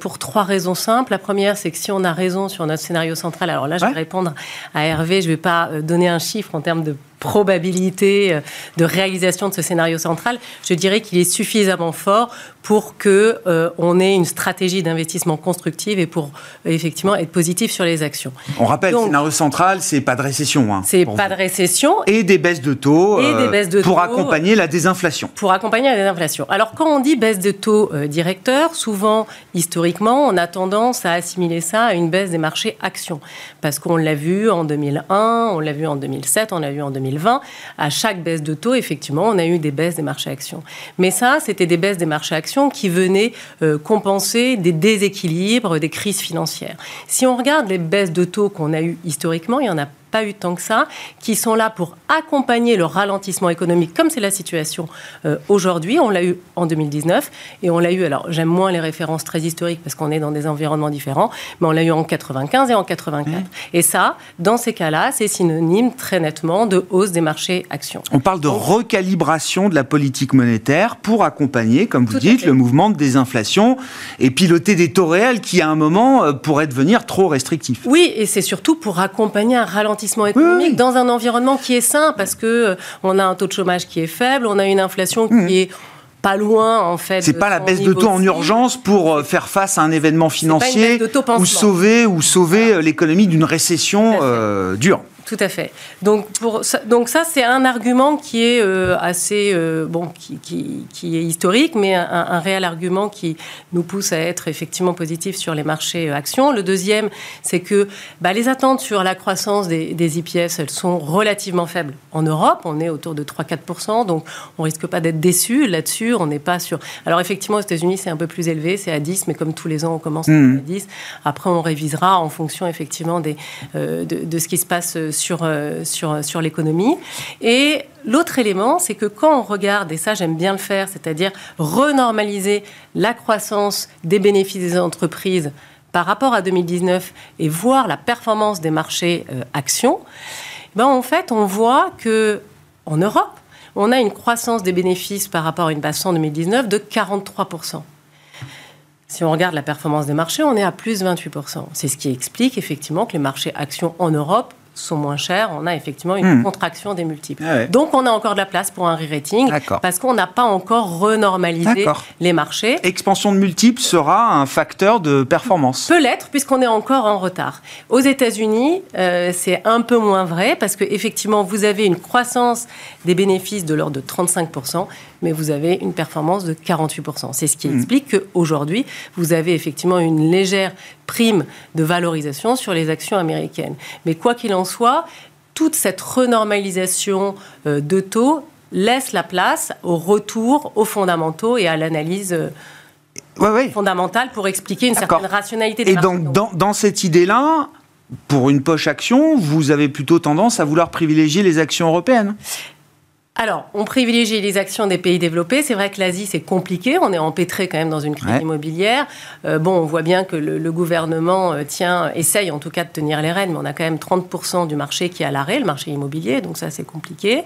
pour trois raisons simples. La première, c'est que si on a raison sur notre scénario central, alors là, je vais répondre à Hervé, je ne vais pas donner un chiffre en termes de probabilité euh, de réalisation de ce scénario central, je dirais qu'il est suffisamment fort pour que euh, on ait une stratégie d'investissement constructive et pour effectivement être positif sur les actions. On rappelle, le scénario central, c'est pas de récession. Hein, c'est pas de récession et des baisses de taux, et des euh, baisses de pour accompagner la désinflation. Pour accompagner la désinflation. Alors quand on dit baisse de taux directeur, souvent historiquement, on a tendance à assimiler ça à une baisse des marchés actions, parce qu'on l'a vu en 2001, on l'a vu en 2007, on l'a vu en 2000 à chaque baisse de taux, effectivement, on a eu des baisses des marchés actions. Mais ça, c'était des baisses des marchés actions qui venaient euh, compenser des déséquilibres, des crises financières. Si on regarde les baisses de taux qu'on a eues historiquement, il y en a pas eu tant que ça, qui sont là pour accompagner le ralentissement économique, comme c'est la situation euh, aujourd'hui. On l'a eu en 2019 et on l'a eu, alors j'aime moins les références très historiques parce qu'on est dans des environnements différents, mais on l'a eu en 95 et en 84. Et ça, dans ces cas-là, c'est synonyme très nettement de hausse des marchés actions. On parle de recalibration de la politique monétaire pour accompagner, comme vous dites, le mouvement de désinflation et piloter des taux réels qui, à un moment, euh, pourraient devenir trop restrictifs. Oui, et c'est surtout pour accompagner un ralentissement économique dans un environnement qui est sain parce que euh, on a un taux de chômage qui est faible, on a une inflation qui mmh. est pas loin en fait. C'est pas la baisse de taux en urgence pour euh, faire face à un événement financier ou sauver ou sauver euh, l'économie d'une récession dure. Tout à fait. Donc, pour, donc ça, c'est un argument qui est euh, assez, euh, bon, qui, qui, qui, est historique, mais un, un, réel argument qui nous pousse à être effectivement positif sur les marchés euh, actions. Le deuxième, c'est que bah, les attentes sur la croissance des, des, IPS, elles sont relativement faibles. En Europe, on est autour de 3-4%, donc on risque pas d'être déçu là-dessus. On n'est pas sur... Alors effectivement, aux États-Unis, c'est un peu plus élevé, c'est à 10, mais comme tous les ans, on commence mmh. à 10. Après, on révisera en fonction effectivement des, de, de, ce qui se passe sur, euh, sur, sur l'économie. Et l'autre élément, c'est que quand on regarde, et ça j'aime bien le faire, c'est-à-dire renormaliser la croissance des bénéfices des entreprises par rapport à 2019 et voir la performance des marchés euh, actions, ben en fait, on voit que en Europe, on a une croissance des bénéfices par rapport à une base en 2019 de 43% si on regarde la performance des marchés, on est à plus 28%. C'est ce qui explique effectivement que les marchés actions en Europe sont moins chers, on a effectivement une hmm. contraction des multiples. Ah Donc on a encore de la place pour un re-rating parce qu'on n'a pas encore renormalisé les marchés. Expansion de multiples sera un facteur de performance. Peut l'être puisqu'on est encore en retard. Aux États-Unis, euh, c'est un peu moins vrai parce que effectivement vous avez une croissance des bénéfices de l'ordre de 35 mais vous avez une performance de 48%. C'est ce qui mmh. explique qu'aujourd'hui, vous avez effectivement une légère prime de valorisation sur les actions américaines. Mais quoi qu'il en soit, toute cette renormalisation de taux laisse la place au retour aux fondamentaux et à l'analyse fondamentale pour expliquer une certaine rationalité des Et donc, dans, dans cette idée-là, pour une poche action, vous avez plutôt tendance à vouloir privilégier les actions européennes alors, on privilégie les actions des pays développés. C'est vrai que l'Asie, c'est compliqué. On est empêtré quand même dans une crise immobilière. Euh, bon, on voit bien que le, gouvernement euh, tient, essaye en tout cas de tenir les rênes, mais on a quand même 30% du marché qui est à l'arrêt, le marché immobilier. Donc ça, c'est compliqué.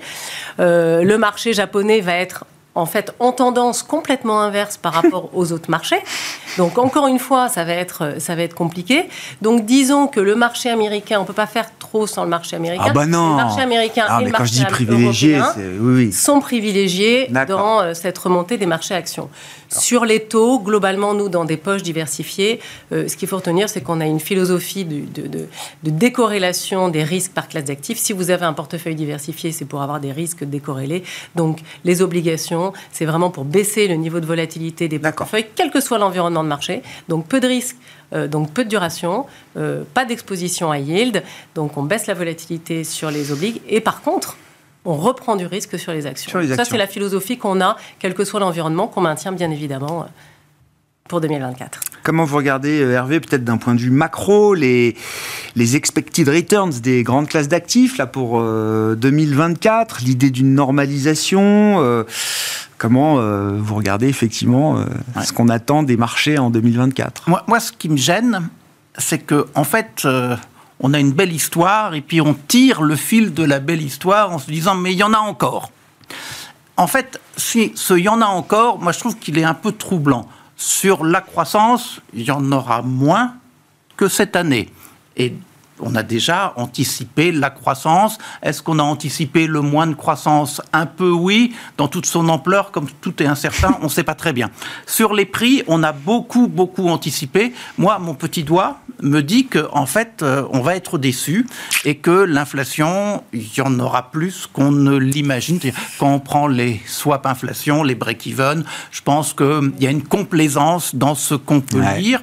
Euh, le marché japonais va être en fait en tendance complètement inverse par rapport aux autres marchés. Donc encore une fois, ça va être ça va être compliqué. Donc disons que le marché américain, on peut pas faire trop sans le marché américain. Ah bah non. Le marché américain ah, et le marché privilégié, oui, sont privilégiés dans euh, cette remontée des marchés actions. Sur les taux, globalement, nous, dans des poches diversifiées, euh, ce qu'il faut retenir, c'est qu'on a une philosophie de, de, décorrélation des risques par classe d'actifs. Si vous avez un portefeuille diversifié, c'est pour avoir des risques décorrélés. Donc, les obligations, c'est vraiment pour baisser le niveau de volatilité des portefeuilles, quel que soit l'environnement de marché. Donc, peu de risques. Euh, donc peu de duration, euh, pas d'exposition à yield, donc on baisse la volatilité sur les obligues. Et par contre, on reprend du risque sur les actions. Ça, c'est la philosophie qu'on a, quel que soit l'environnement, qu'on maintient bien évidemment euh, pour 2024. Comment vous regardez, Hervé, peut-être d'un point de vue macro, les, les expected returns des grandes classes d'actifs là pour 2024, euh, l'idée d'une normalisation Comment vous regardez effectivement ce qu'on attend des marchés en 2024 moi, moi, ce qui me gêne, c'est que en fait, on a une belle histoire et puis on tire le fil de la belle histoire en se disant mais il y en a encore. En fait, si ce il y en a encore, moi je trouve qu'il est un peu troublant. Sur la croissance, il y en aura moins que cette année. Et on a déjà anticipé la croissance. Est-ce qu'on a anticipé le moins de croissance? Un peu oui, dans toute son ampleur, comme tout est incertain, on ne sait pas très bien. Sur les prix, on a beaucoup, beaucoup anticipé. Moi, mon petit doigt me dit qu'en en fait, euh, on va être déçu et que l'inflation, il y en aura plus qu'on ne l'imagine. Quand on prend les swap inflation, les break-even, je pense qu'il y a une complaisance dans ce qu'on peut lire.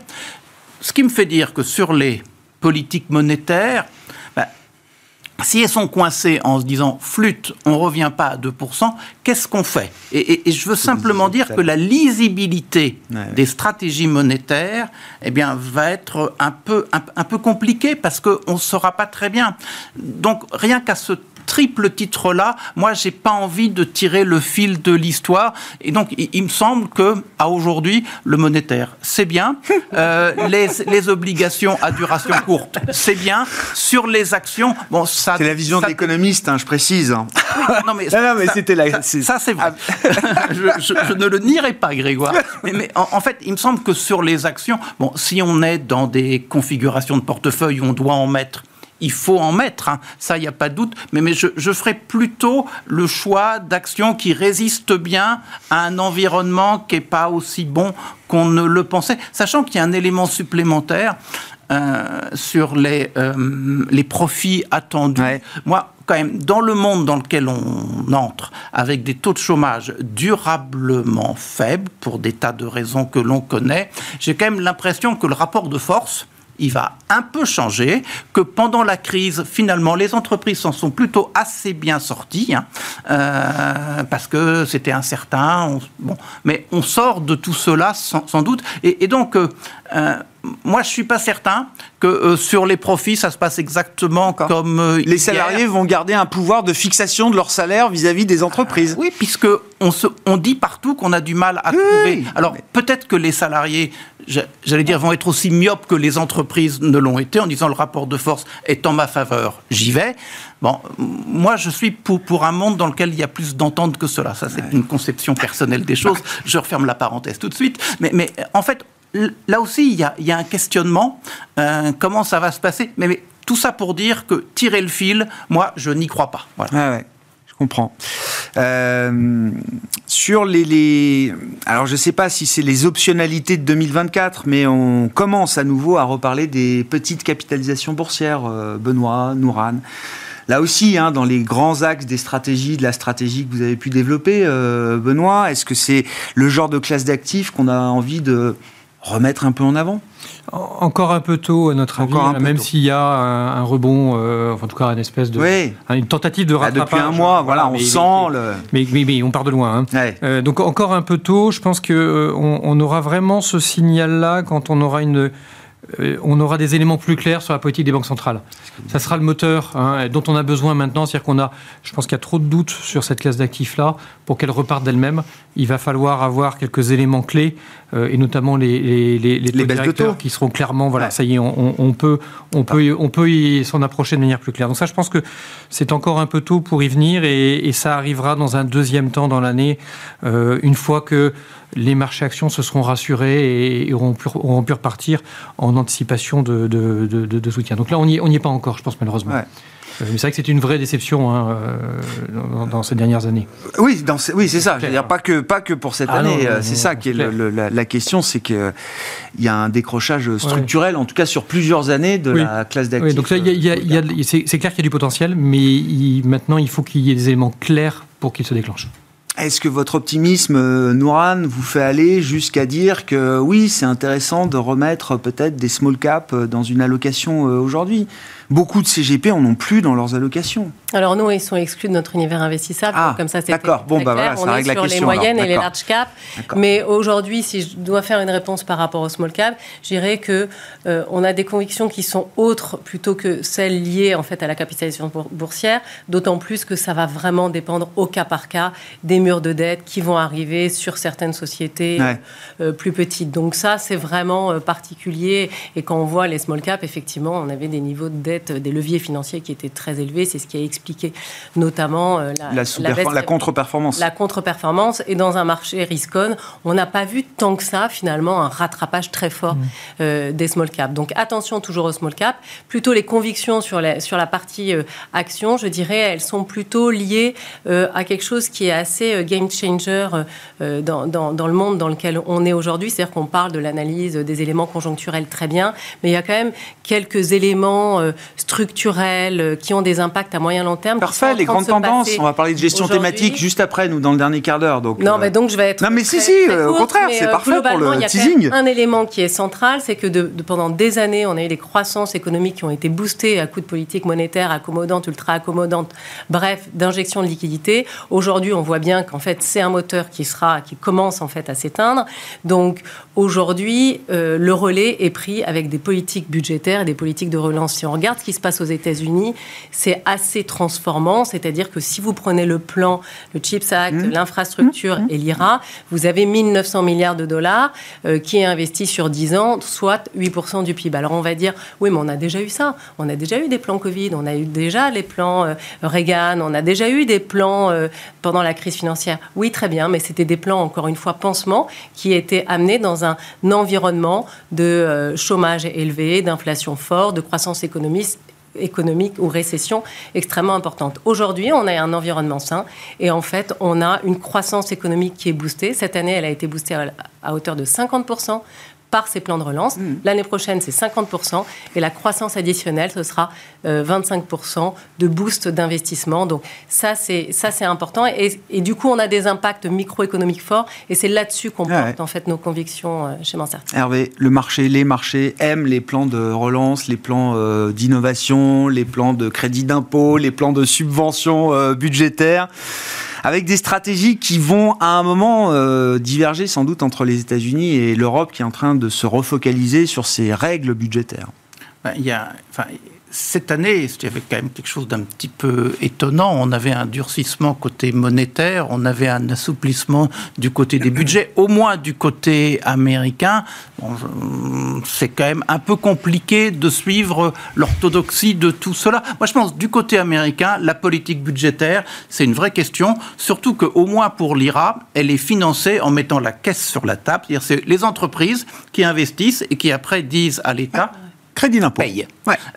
Ce qui me fait dire que sur les politique monétaire, ben, si elles sont coincées en se disant flûte, on ne revient pas à 2%, qu'est-ce qu'on fait? Et, je veux simplement dire que la lisibilité des stratégies monétaires eh bien, va être un peu, un, peu compliquée parce qu'on ne saura pas très bien. Donc rien qu'à ce triple titre-là, moi, j'ai pas envie de tirer le fil de l'histoire. Et donc, il, me semble que, à aujourd'hui, le monétaire, c'est bien. Euh, les, les, obligations à duration courte, c'est bien. Sur les actions, bon, ça. C'est la vision de l'économiste, hein, je précise. non, mais, c'était la. Ça, c'est vrai. Ah. je, ne le nierai pas, Grégoire. Mais, mais en, en, fait, il me semble que sur les actions, bon, si on est dans des configurations de portefeuille où on doit en mettre il faut en mettre, hein. ça, il n'y a pas de doute, mais, mais je, je ferai plutôt le choix d'actions qui résistent bien à un environnement qui n'est pas aussi bon qu'on ne le pensait, sachant qu'il y a un élément supplémentaire. Euh, sur les, euh, les profits attendus. Moi, quand même, dans le monde dans lequel on entre, avec des taux de chômage durablement faibles, pour des tas de raisons que l'on connaît, j'ai quand même l'impression que le rapport de force il va un peu changer, que pendant la crise, finalement, les entreprises s'en sont plutôt assez bien sorties, hein, euh, parce que c'était incertain. bon, mais on sort de tout cela sans, doute. Et, donc, euh, euh, moi, je suis pas certain que sur les profits, ça se passe exactement comme les salariés vont garder un pouvoir de fixation de leur salaire vis-à-vis des entreprises. oui, puisque on, se, on dit partout qu'on a du mal à trouver. Alors peut-être que les salariés j'allais dire, vont être aussi myopes que les entreprises ne l'ont été en disant le rapport de force est en ma faveur, j'y vais. Bon, moi, je suis pour, pour un monde dans lequel il y a plus d'entente que cela. Ça, c'est une conception personnelle des choses. Je referme la parenthèse tout de suite. Mais, mais en fait, là aussi, il y a, un questionnement. Euh, comment ça va se passer mais, tout ça pour dire que tirer le fil, moi, je n'y crois pas. Voilà. Ah ouais comprends. Euh, sur les, alors je ne sais pas si c'est les optionnalités de 2024, mais on commence à nouveau à reparler des petites capitalisations boursières, euh, Benoît, Nouran. Là aussi, hein, dans les grands axes des stratégies, de la stratégie que vous avez pu développer, Benoît, est-ce que c'est le genre de classe d'actifs qu'on a envie de remettre un peu en avant encore un peu tôt, à notre avis, même s'il y a un, rebond, euh, en tout cas une espèce de. Une tentative de bah, rattrapage. depuis un mois, voilà, on sent le. Mais, mais, on part de loin. Hein. Euh, donc encore un peu tôt, je pense qu'on euh, on aura vraiment ce signal-là quand on aura une on aura des éléments plus clairs sur la politique des banques centrales. Ça sera le moteur hein, dont on a besoin maintenant. C'est-à-dire qu'on a, je pense qu'il y a trop de doutes sur cette classe d'actifs-là pour qu'elle reparte d'elle-même. Il va falloir avoir quelques éléments clés et notamment les, les, les, qui seront clairement, voilà, ça y est, on, peut, on peut, on peut s'en approcher de manière plus claire. Donc ça, je pense que c'est encore un peu tôt pour y venir et, ça arrivera dans un deuxième temps dans l'année, euh, une fois que les marchés actions se seront rassurés et auront pu, repartir en anticipation de, soutien. Donc là, on n'y est pas encore, je pense, malheureusement. Euh, c'est vrai que c'est une vraie déception hein, euh, dans, ces dernières années. Oui, oui c'est ça. Je veux dire, pas que, pas que pour cette ah année. Euh, c'est ça qui est la, question, c'est qu'il y a un décrochage structurel, en tout cas sur plusieurs années, de la classe d'actifs. Oui, donc c'est clair qu'il y a du potentiel, mais maintenant, il faut qu'il y ait des éléments clairs pour qu'il se déclenche. Est-ce que votre optimisme, euh, Nouran, vous fait aller jusqu'à dire que oui, c'est intéressant de remettre peut-être des small caps euh, dans une allocation euh, aujourd'hui? Beaucoup de CGP en ont plus dans leurs allocations. Alors nous, ils sont exclus de notre univers investissable. Ah, comme ça, c'est d'accord. Bon, bah voilà, on est sur les moyennes et les large caps. Mais aujourd'hui, si je dois faire une réponse par rapport au small cap, je dirais que on a des convictions qui sont autres plutôt que celles liées en fait à la capitalisation boursière. D'autant plus que ça va vraiment dépendre au cas par cas des murs de dette qui vont arriver sur certaines sociétés euh, plus petites. Donc ça, c'est vraiment euh, particulier. Et quand on voit les small caps, effectivement, on avait des niveaux de dette, des leviers financiers qui étaient très élevés. C'est ce qui a expliqué notamment euh, la, la, contre-performance. La contre-performance. Et dans un marché riscon, on n'a pas vu tant que ça, finalement, un rattrapage très fort mmh. des small caps. Donc attention toujours aux small caps. Plutôt les convictions sur la, sur la partie action, je dirais, elles sont plutôt liées à quelque chose qui est assez euh, game changer euh, dans, dans, le monde dans lequel on est aujourd'hui. C'est-à-dire qu'on parle de l'analyse des éléments conjoncturels très bien, mais il y a quand même quelques éléments euh, structurels qui ont des impacts à moyen long terme. Parfait, les grandes tendances. On va parler de gestion thématique juste après, nous, dans le dernier quart d'heure. Donc, non, mais donc je vais être. Non, mais si, si, au contraire, c'est parfait pour le teasing. Il y a un élément qui est central, c'est que de, pendant des années, on a eu des croissances économiques qui ont été boostées à coup de politique monétaire accommodante, ultra accommodante, bref, d'injection de liquidités. Aujourd'hui, on voit bien qu'en fait, c'est un moteur qui sera, qui commence en fait à s'éteindre. Donc aujourd'hui, euh, le relais est pris avec des politiques budgétaires et des politiques de relance. Si on regarde ce qui se passe aux États-Unis, c'est assez transformant. C'est-à-dire que si vous prenez le plan, le Chips Act, mmh. l'infrastructure mmh. et l'IRA, vous avez 1900 milliards de dollars euh, qui est investi sur 10 ans, soit 8% du PIB. Alors on va dire, oui, mais on a déjà eu ça. On a déjà eu des plans Covid, on a eu déjà les plans euh, Reagan, on a déjà eu des plans pendant la crise financière oui, très bien, mais c'était des plans, encore une fois, pansement, qui étaient amenés dans un environnement de euh, chômage élevé, d'inflation forte, de croissance économique économique ou récession extrêmement importante. Aujourd'hui, on a un environnement sain et en fait, on a une croissance économique qui est boostée. Cette année, elle a été boostée à hauteur de 50% par ces plans de relance. Mmh. L'année prochaine, c'est 50%. Et la croissance additionnelle, ce sera 25% euh, de boost d'investissement. Donc ça, c'est ça c'est important. Et, du coup, on a des impacts microéconomiques forts. Et c'est là-dessus qu'on porte en fait nos convictions euh, chez Mansart. Hervé, le marché, les marchés aiment les plans de relance, les plans euh, d'innovation, les plans de crédit d'impôt, les plans de subvention budgétaire avec des stratégies qui vont à un moment euh, diverger sans doute entre les États-Unis et l'Europe qui est en train de se refocaliser sur ces règles budgétaires. Ben, il y a, enfin, cette année, il y avait quand même quelque chose d'un petit peu étonnant. On avait un durcissement côté monétaire, on avait un assouplissement du côté des budgets, au moins du côté américain. c'est quand même un peu compliqué de suivre l'orthodoxie de tout cela. Moi, je pense du côté américain, la politique budgétaire, c'est une vraie question, surtout qu'au moins pour l'IRA, elle est financée en mettant la caisse sur la table. C'est-à-dire, c'est les entreprises qui investissent et qui après disent à l'État Crédit d'impôt. paye.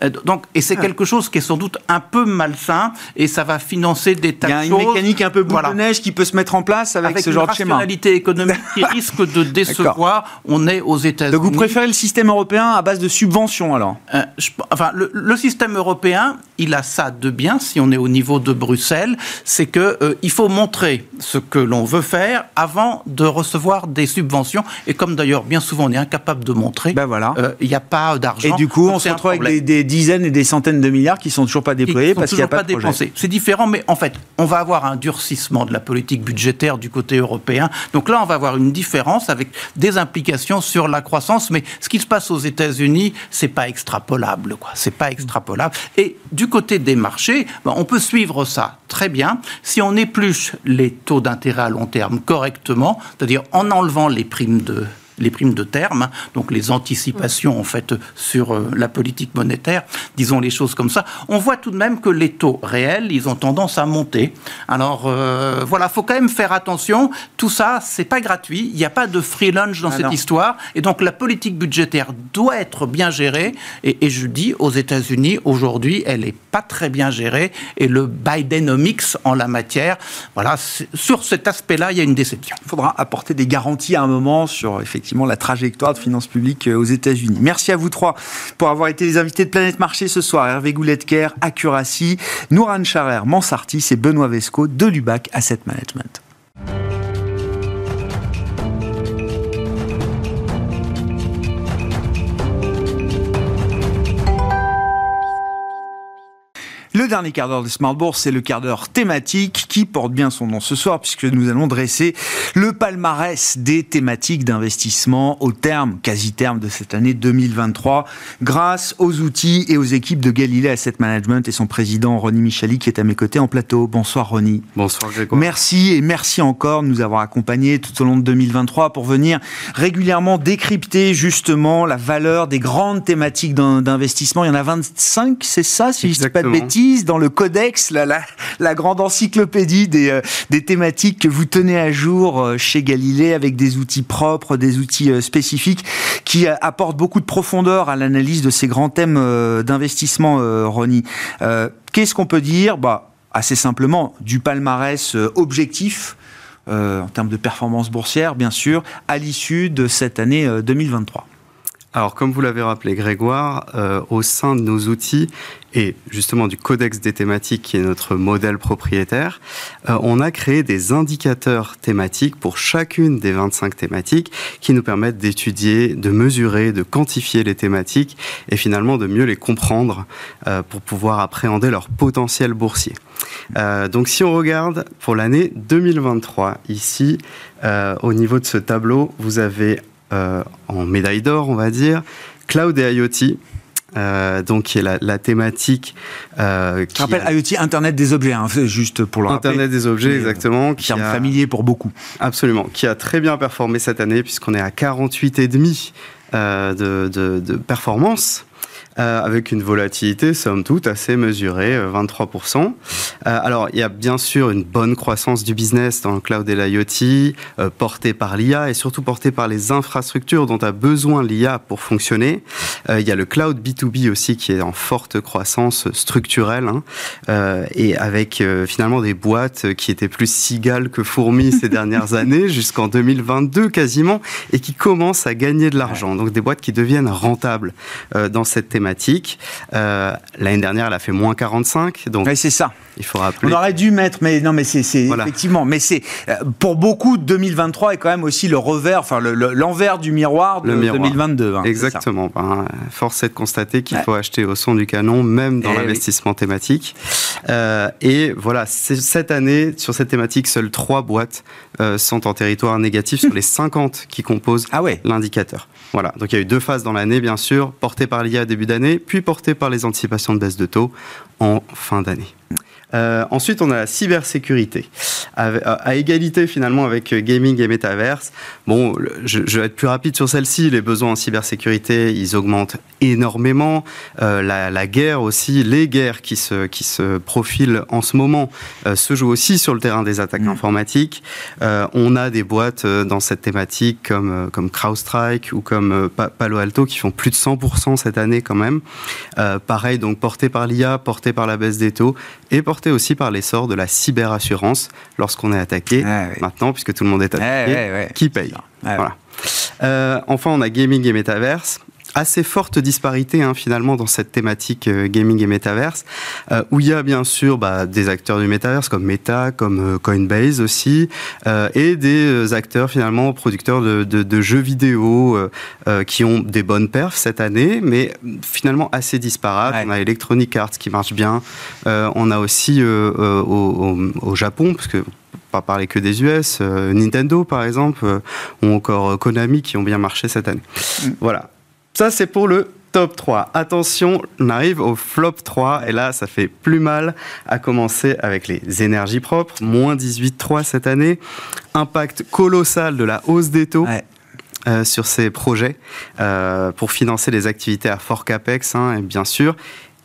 Euh, donc, et c'est quelque chose qui est sans doute un peu malsain et ça va financer des tas Il y a de une choses. mécanique un peu boule Voilà. de neige qui peut se mettre en place avec, Avec ce une genre de schéma. rationalité économique qui risque de décevoir. On est aux États-Unis. Donc vous préférez le système européen à base de subventions alors? Euh, je- enfin, le, le système européen, il a ça de bien, si on est au niveau de Bruxelles, c'est que euh, il faut montrer ce que l'on veut faire avant de recevoir des subventions. Et comme d'ailleurs, bien souvent, on est incapable de montrer, Ben voilà. euh, il n'y a pas d'argent. Et du coup, on se retrouve avec des, des dizaines et des centaines de milliards qui sont toujours pas déployés parce qu'il n'y a pas, de dépensés. C'est différent, mais en fait, on va avoir un durcissement de la politique budgétaire du côté européen. Donc là, on va avoir une différence avec des implications sur la croissance. Mais ce qui se passe aux États-Unis, c'est pas extrapolable, quoi. C'est pas extrapolable. Et du côté des marchés, ben, on peut suivre ça très bien si on épluche les taux d'intérêt à long terme correctement, c'est-à-dire en enlevant les primes de les primes de terme, donc les anticipations en fait sur euh, la politique monétaire, disons les choses comme ça, on voit tout de même que les taux réels, ils ont tendance à monter. Alors euh, voilà, faut quand même faire attention. Tout ça, c'est pas gratuit. Il n'y a pas de free lunch dans Ah cette non. histoire, et donc la politique budgétaire doit être bien gérée. Et, et je dis aux États-Unis aujourd'hui, elle est pas très bien gérée, et le Bidenomics en la matière, voilà, sur cet aspect-là, il y a une déception. Il faudra apporter des garanties à un moment sur effectivement la trajectoire de finances publiques euh, aux États-Unis. Merci à vous trois pour avoir été les invités de Planète Marché ce soir. Hervé Gouletker, Accuracy, Nouran Charer, Mansartis et Benoît Vesco de Lubac Asset Management. Le dernier quart d'heure de Smart Bourse, c'est le quart d'heure thématique qui porte bien son nom ce soir puisque nous allons dresser le palmarès des thématiques d'investissement au terme, quasi terme de cette année 2023 grâce aux outils et aux équipes de Galilée Asset Management et son président Ronnie Michali qui est à mes côtés en plateau. Bonsoir Ronnie. Bonsoir Grégoire. Merci et merci encore de nous avoir accompagnés tout au long de 2023 pour venir régulièrement décrypter justement la valeur des grandes thématiques d'in- d'investissement. Il y en a 25, c'est ça, si je dis pas de Exactement. Dans le codex, la, grande encyclopédie des, euh, des thématiques que vous tenez à jour euh, chez Galilée avec des outils propres, des outils euh, spécifiques qui apportent beaucoup de profondeur à l'analyse de ces grands thèmes d'investissement, Ronnie. Qu'est-ce qu'on peut dire? Bah, Assez simplement, du palmarès objectif en termes de performance boursière, bien sûr, à l'issue de cette année euh, 2023. Alors, comme vous l'avez rappelé, Grégoire, euh, au sein de nos outils et justement du codex des thématiques qui est notre modèle propriétaire, euh, on a créé des indicateurs thématiques pour chacune des 25 thématiques qui nous permettent d'étudier, de mesurer, de quantifier les thématiques et finalement de mieux les comprendre euh, pour pouvoir appréhender leur potentiel boursier. Donc, si on regarde pour l'année 2023, ici, au niveau de ce tableau, vous avez en médaille d'or, on va dire, Cloud et IoT. euh, donc, qui est la, la thématique euh, Je qui rappelle a- IoT, Internet des objets, hein, juste pour le rappeler. Internet des objets, Mais, euh, exactement. Qui Terme a, familier pour beaucoup. absolument, qui a très bien performé cette année, puisqu'on est à 48,5 euh, de, de, de performance. Euh, avec une volatilité, somme toute, assez mesurée, euh, 23%. Euh, alors, il y a bien sûr une bonne croissance du business dans le cloud et l'IoT, euh, portée par l'IA et surtout portée par les infrastructures dont a besoin l'IA pour fonctionner. Euh, il y a le cloud B2B aussi qui est en forte croissance structurelle hein, euh, et avec euh, finalement des boîtes qui étaient plus cigales que fourmis ces dernières années jusqu'en 2022 quasiment et qui commencent à gagner de l'argent. Donc des boîtes qui deviennent rentables euh, dans cette thématique. Euh, L'année dernière, elle a fait moins 45, donc c'est ça. il faut On aurait dû mettre, mais non, mais c'est Voilà. effectivement, mais c'est euh, pour beaucoup 2023 est quand même aussi le revers, enfin le- le- l'envers du miroir de Le miroir. 2022. hein. Exactement. Ben, force est de constater qu'il Ouais. faut acheter au son du canon, même dans Eh oui. l'investissement thématique. Euh, et voilà, cette année, sur cette thématique, seules trois boîtes euh, sont en territoire négatif sur les 50 qui composent Ah ouais. l'indicateur. Voilà, donc il y a eu deux phases dans l'année, bien sûr, portées par l'IA début d'année, puis portées par les anticipations de baisse de taux en fin d'année. Euh, ensuite, on a la cybersécurité. À, égalité finalement avec gaming et metaverse. Bon, je, je, vais être plus rapide sur celle-ci. Les besoins en cybersécurité, ils augmentent énormément. Euh, la, la, guerre aussi, les guerres qui se, qui se profilent en ce moment euh, se jouent aussi sur le terrain des attaques mm. informatiques. Euh, on a des boîtes euh, dans cette thématique comme, comme CrowdStrike ou comme Palo Alto qui font plus de 100% cette année quand même. pareil, donc porté par l'IA, porté par la baisse des taux et porté aussi par l'essor de la cyberassurance lorsqu'on est attaqué ah maintenant, puisque tout le monde est attaqué, qui paye. voilà. enfin, on a gaming et metaverse assez forte disparité hein, finalement dans cette thématique euh, gaming et métaverse, euh, où il y a bien sûr bah, des acteurs du métaverse comme Meta, comme euh, Coinbase aussi, et des acteurs finalement producteurs de, de, de jeux vidéo qui ont des bonnes perfs cette année, mais finalement assez disparates. On a Electronic Arts qui marche bien, on a aussi au, au, Japon, parce que pas parler que des US, Nintendo par exemple, ou encore Konami qui ont bien marché cette année. Mm. Voilà. Ça, c'est pour le top 3. Attention, on arrive au flop 3 et là, ça fait plus mal à commencer avec les énergies propres, moins 18,3 cette année. Impact colossal de la hausse des taux. Euh, sur ces projets euh, pour financer les activités à fort capex, hein, et bien sûr.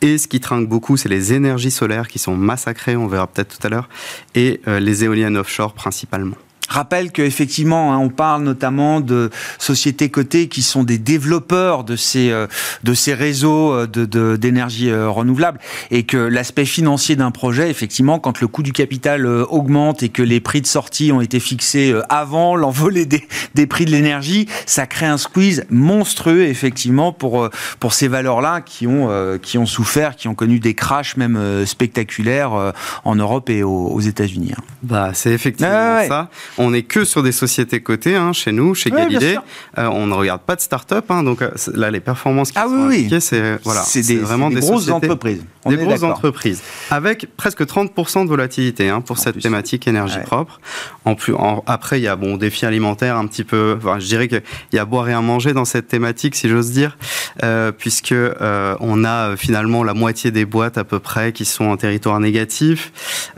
Et ce qui trinque beaucoup, c'est les énergies solaires qui sont massacrées, on verra peut-être tout à l'heure, et euh, les éoliennes offshore principalement rappelle qu'effectivement, hein, on parle notamment de sociétés cotées qui sont des développeurs de ces euh, de ces réseaux euh, de d'énergie euh, renouvelable et que l'aspect financier d'un projet, effectivement, quand le coût du capital augmente et que les prix de sortie ont été fixés avant l'envolée des, des prix de l'énergie, ça crée un squeeze monstrueux effectivement pour pour ces valeurs-là qui ont qui ont souffert, qui ont connu des crashs même spectaculaires en Europe et aux, États-Unis. Hein. Bah, c'est effectivement ça. On n'est que sur des sociétés cotées hein, chez nous, chez Galilée. Euh, on ne regarde pas de start-up. Hein, donc euh, là, les performances qui ah, sont oui, c'est voilà, des, vraiment des, grosses entreprises. des grosses entreprises. Avec presque 30% de volatilité hein, pour cette thématique énergie propre. En plus, après, il y a bon défi alimentaire un petit peu. Enfin, je dirais qu'il y a boire et à manger dans cette thématique, si j'ose dire, euh, puisque euh, on a finalement la moitié des boîtes à peu près qui sont en territoire négatif.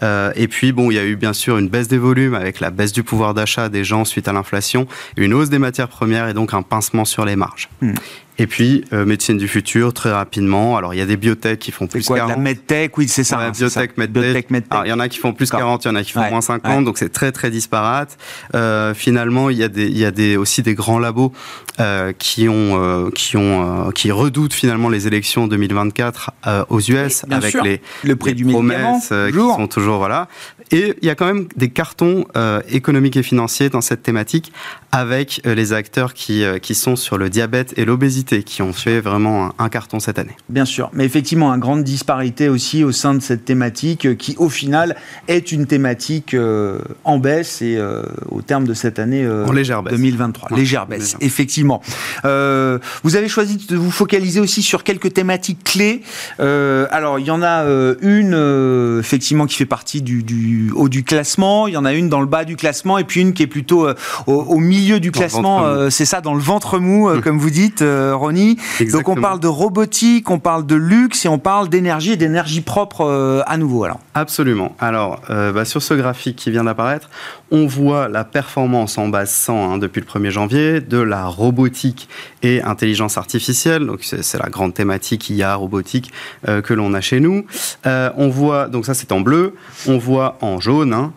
Euh, et puis bon, il y a eu bien sûr une baisse des volumes avec la baisse du pouvoir d'achat des gens suite à l'inflation, une hausse des matières premières et donc un pincement sur les marges. Hmm. Et puis, euh, médecine du futur, très rapidement. Alors, il y a des biotech qui font plus quoi, 40. La medtech, oui, c'est ça. Ouais, hein, biotech, medtech. medtech. il y en a qui font plus 40, il y en a qui font moins 50, donc c'est très, très disparate. Euh, finalement, il y a, des, il y a des, aussi des grands labos euh, qui, ont, qui, ont, qui redoutent finalement les élections 2024 euh, aux US avec les, le prix du promesses qui sont toujours... Voilà. Et il y a quand même des cartons économiques et financiers dans cette thématique avec les acteurs qui, qui sont sur le diabète et l'obésité qui ont fait vraiment un, carton cette année. Bien sûr, mais effectivement, une grande disparité aussi au sein de cette thématique euh, qui, au final, est une thématique euh, en baisse et euh, au terme de cette année en légère baisse. 2023. légère baisse, effectivement. vous avez choisi de vous focaliser aussi sur quelques thématiques clés. alors, il y en a une, effectivement, qui fait partie du, haut du classement. Il y en a une dans le bas du classement et puis une qui est plutôt au, milieu du classement. C'est ça, dans le ventre mou, comme vous dites. Ronnie. Donc on parle de robotique, on parle de luxe et on parle d'énergie et d'énergie propre euh, à nouveau. Alors. Absolument. Alors euh, bah, sur ce graphique qui vient d'apparaître, on voit la performance en base 100 hein, depuis le 1er janvier de la robotique et intelligence artificielle. Donc c'est la grande thématique IA robotique euh, que l'on a chez nous. on voit donc ça c'est en bleu. On voit en jaune hein,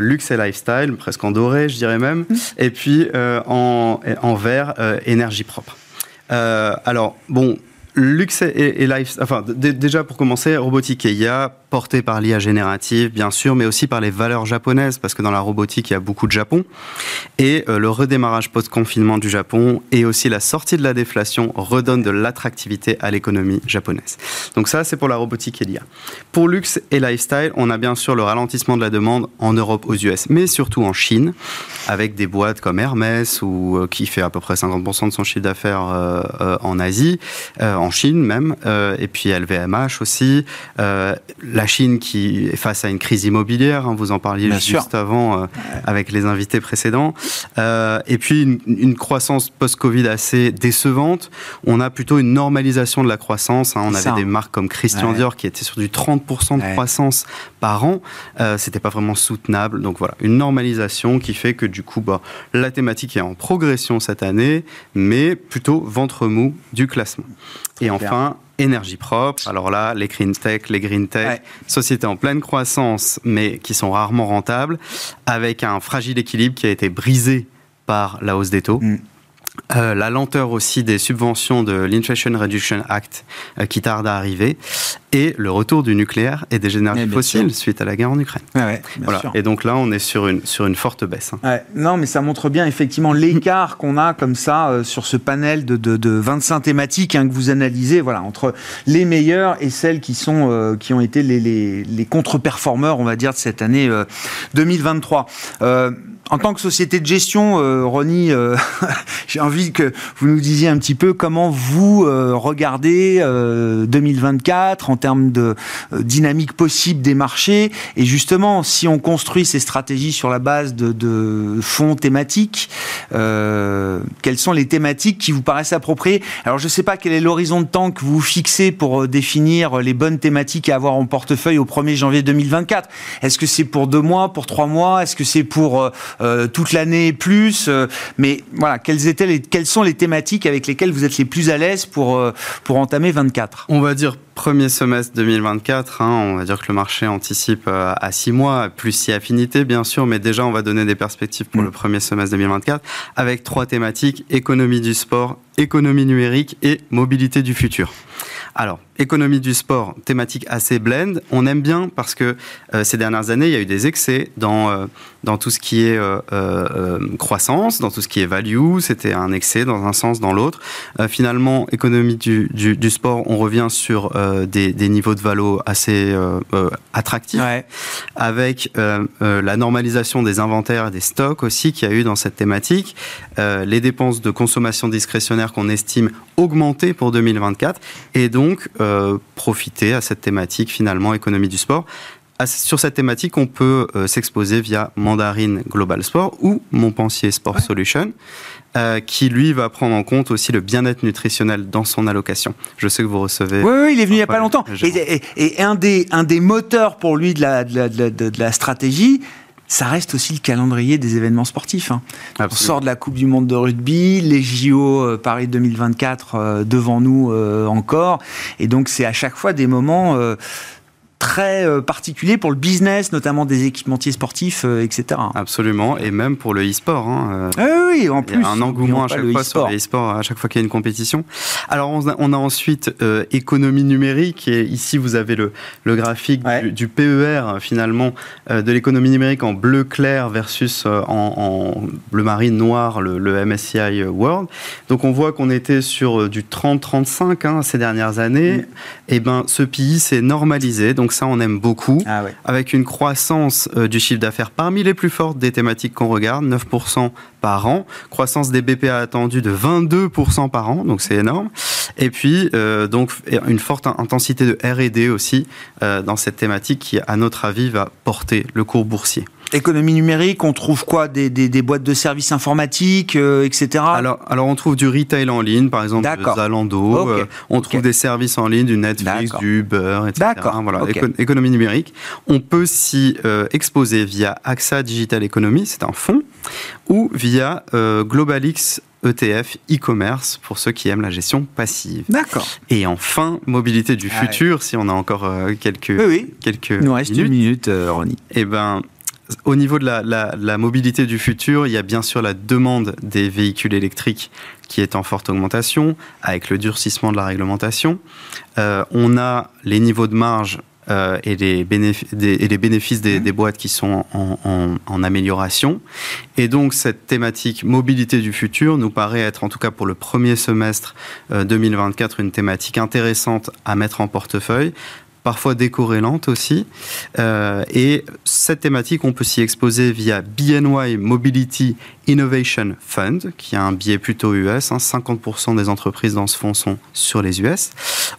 luxe et lifestyle, presque en doré je dirais même. Mmh. Et puis en, en vert énergie propre. Euh, alors, bon, luxe et, life, enfin déjà pour commencer, robotique et IA, porté par l'IA générative, bien sûr, mais aussi par les valeurs japonaises, parce que dans la robotique, il y a beaucoup de Japon. Et euh, le redémarrage post-confinement du Japon et aussi la sortie de la déflation redonnent de l'attractivité à l'économie japonaise. Donc ça, c'est pour la robotique et l'IA. Pour luxe et lifestyle, on a bien sûr le ralentissement de la demande en Europe, aux US, mais surtout en Chine, avec des boîtes comme Hermès, ou, euh, qui fait à peu près 50% de son chiffre d'affaires euh, en Asie, en en Chine même, et puis LVMH aussi. la Chine qui est face à une crise immobilière, hein, vous en parliez juste avant avec les invités précédents. et puis une, une croissance post-Covid assez décevante. On a plutôt une normalisation de la croissance. Hein. On avait des marques comme Christian Dior qui étaient sur du 30% de croissance par an. Euh, C'était pas vraiment soutenable. Donc voilà, une normalisation qui fait que du coup, bah, la thématique est en progression cette année, mais plutôt ventre mou du classement. Et enfin, énergie propre. Alors là, les green tech, les green tech, sociétés en pleine croissance, mais qui sont rarement rentables, avec un fragile équilibre qui a été brisé par la hausse des taux. Mm. Euh, la lenteur aussi des subventions de l'Inflation Reduction Act euh, qui tarde à arriver, et le retour du nucléaire et des énergies fossiles suite à la guerre en Ukraine. voilà. Et donc là, on est sur une, sur une forte baisse. Hein. Non, mais ça montre bien effectivement l'écart qu'on a comme ça euh, sur ce panel de, de, de 25 thématiques hein, que vous analysez, voilà, entre les meilleures et celles qui, sont, qui ont été les, les, les contre-performeurs, on va dire, de cette année 2023 en tant que société de gestion, euh, Ronnie, euh, j'ai envie que vous nous disiez un petit peu comment vous euh, regardez 2024 en termes de dynamique possible des marchés. Et justement, si on construit ces stratégies sur la base de, de fonds thématiques, quelles sont les thématiques qui vous paraissent appropriées? Alors, je ne sais pas quel est l'horizon de temps que vous fixez pour définir les bonnes thématiques à avoir en portefeuille au 1er janvier 2024. Est-ce que c'est pour deux mois, pour trois mois? Est-ce que c'est pour euh, toute l'année plus. Euh, mais voilà, quelles, étaient les, quelles sont les thématiques avec lesquelles vous êtes les plus à l'aise pour, euh, pour entamer 24 On va dire premier semestre 2024, hein, on va dire que le marché anticipe à six mois, plus si affinité bien sûr, mais déjà on va donner des perspectives pour mm. le premier semestre 2024 avec trois thématiques, économie du sport, économie numérique et mobilité du futur. Alors, économie du sport, thématique assez blend. On aime bien parce que euh, ces dernières années, il y a eu des excès dans, euh, dans tout ce qui est euh, croissance, dans tout ce qui est value. C'était un excès dans un sens, dans l'autre. finalement, économie du, du, sport, on revient sur des, des, niveaux de valo assez attractifs, avec la normalisation des inventaires et des stocks aussi qu'il y a eu dans cette thématique, les dépenses de consommation discrétionnaire qu'on estime augmenter pour 2024, et donc euh, profiter à cette thématique finalement économie du sport. Sur cette thématique, on peut euh, s'exposer via Mandarine Global Sport ou Montpensier Sport Solution, euh, qui lui va prendre en compte aussi le bien-être nutritionnel dans son allocation. Je sais que vous recevez. Oui, oui il est venu il n'y a pas longtemps. Et, un, des, un des moteurs pour lui de la, de de la stratégie, ça reste aussi le calendrier des événements sportifs. Hein. On sort de la Coupe du Monde de rugby, les JO euh, Paris 2024 euh, devant nous euh, encore, et donc c'est à chaque fois des moments très euh, particulier pour le business, notamment des équipementiers sportifs, euh, etc. Absolument, et même pour le e-sport. Hein, euh. oui, en plus. Il y a un engouement à chaque fois sur le e-sport, à chaque fois qu'il y a une compétition. Alors, on a, ensuite économie numérique, et ici, vous avez le, le graphique du, PER, finalement, de l'économie numérique en bleu clair versus en, bleu marine noir, le, MSCI World. Donc, on voit qu'on était sur du 30-35 hein, ces dernières années. Mm. Et eh ben, ce pays s'est normalisé. Donc, donc ça, on aime beaucoup. Ah avec une croissance euh, du chiffre d'affaires parmi les plus fortes des thématiques qu'on regarde, 9% par an. Croissance des BPA attendue de 22% par an, donc c'est énorme. Et puis, euh, donc, une forte intensité de R&D aussi euh, dans cette thématique qui, à notre avis, va porter le cours boursier. Économie numérique, on trouve quoi? Des, des, boîtes de services informatiques, euh, etc. Alors, alors, on trouve du retail en ligne, par exemple, de Zalando. Euh, on trouve des services en ligne, du Netflix, du Uber, etc. Voilà, économie numérique. On peut s'y euh, exposer via AXA Digital Economy, c'est un fonds, ou via GlobalX ETF e-commerce pour ceux qui aiment la gestion passive. D'accord. Et enfin, mobilité du ah futur, si on a encore quelques oui, oui. quelques Il nous reste une minute, Ronnie. Eh ben, au niveau de la, mobilité du futur, il y a bien sûr la demande des véhicules électriques qui est en forte augmentation, avec le durcissement de la réglementation. Euh, on a les niveaux de marge euh, et, les bénéfices des, mmh. boîtes qui sont en, amélioration. Et donc cette thématique mobilité du futur nous paraît être, en tout cas pour le premier semestre 2024, euh, une thématique intéressante à mettre en portefeuille parfois décorrélante aussi. Euh, et cette thématique, on peut s'y exposer via BNY Mobility Innovation Fund, qui a un biais plutôt US, 50% hein. des entreprises dans ce fonds sont sur les US,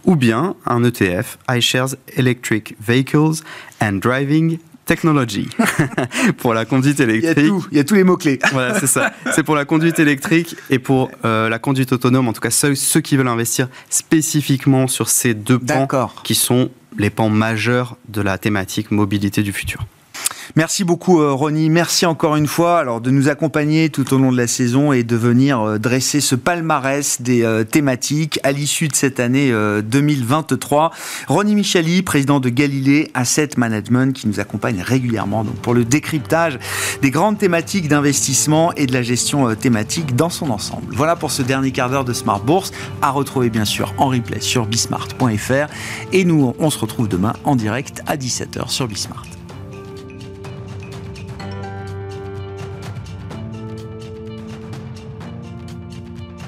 ou bien un ETF, iShares Electric Vehicles and Driving Technology pour la conduite électrique. Il y a, tout, il y a tous les mots-clés. voilà, c'est ça. C'est pour la conduite électrique et pour euh, la conduite autonome, en tout cas ceux, ceux qui veulent investir spécifiquement sur ces deux pans qui sont les pans majeurs de la thématique mobilité du futur. Merci beaucoup euh, Ronnie, merci encore une fois alors de nous accompagner tout au long de la saison et de venir euh, dresser ce palmarès des euh, thématiques à l'issue de cette année 2023. Ronnie Michali, président de Galilée Asset Management qui nous accompagne régulièrement donc pour le décryptage des grandes thématiques d'investissement et de la gestion thématique dans son ensemble. Voilà pour ce dernier quart d'heure de Smart Bourse à retrouver bien sûr en replay sur bismart.fr et nous on se retrouve demain en direct à 17h sur Bismart.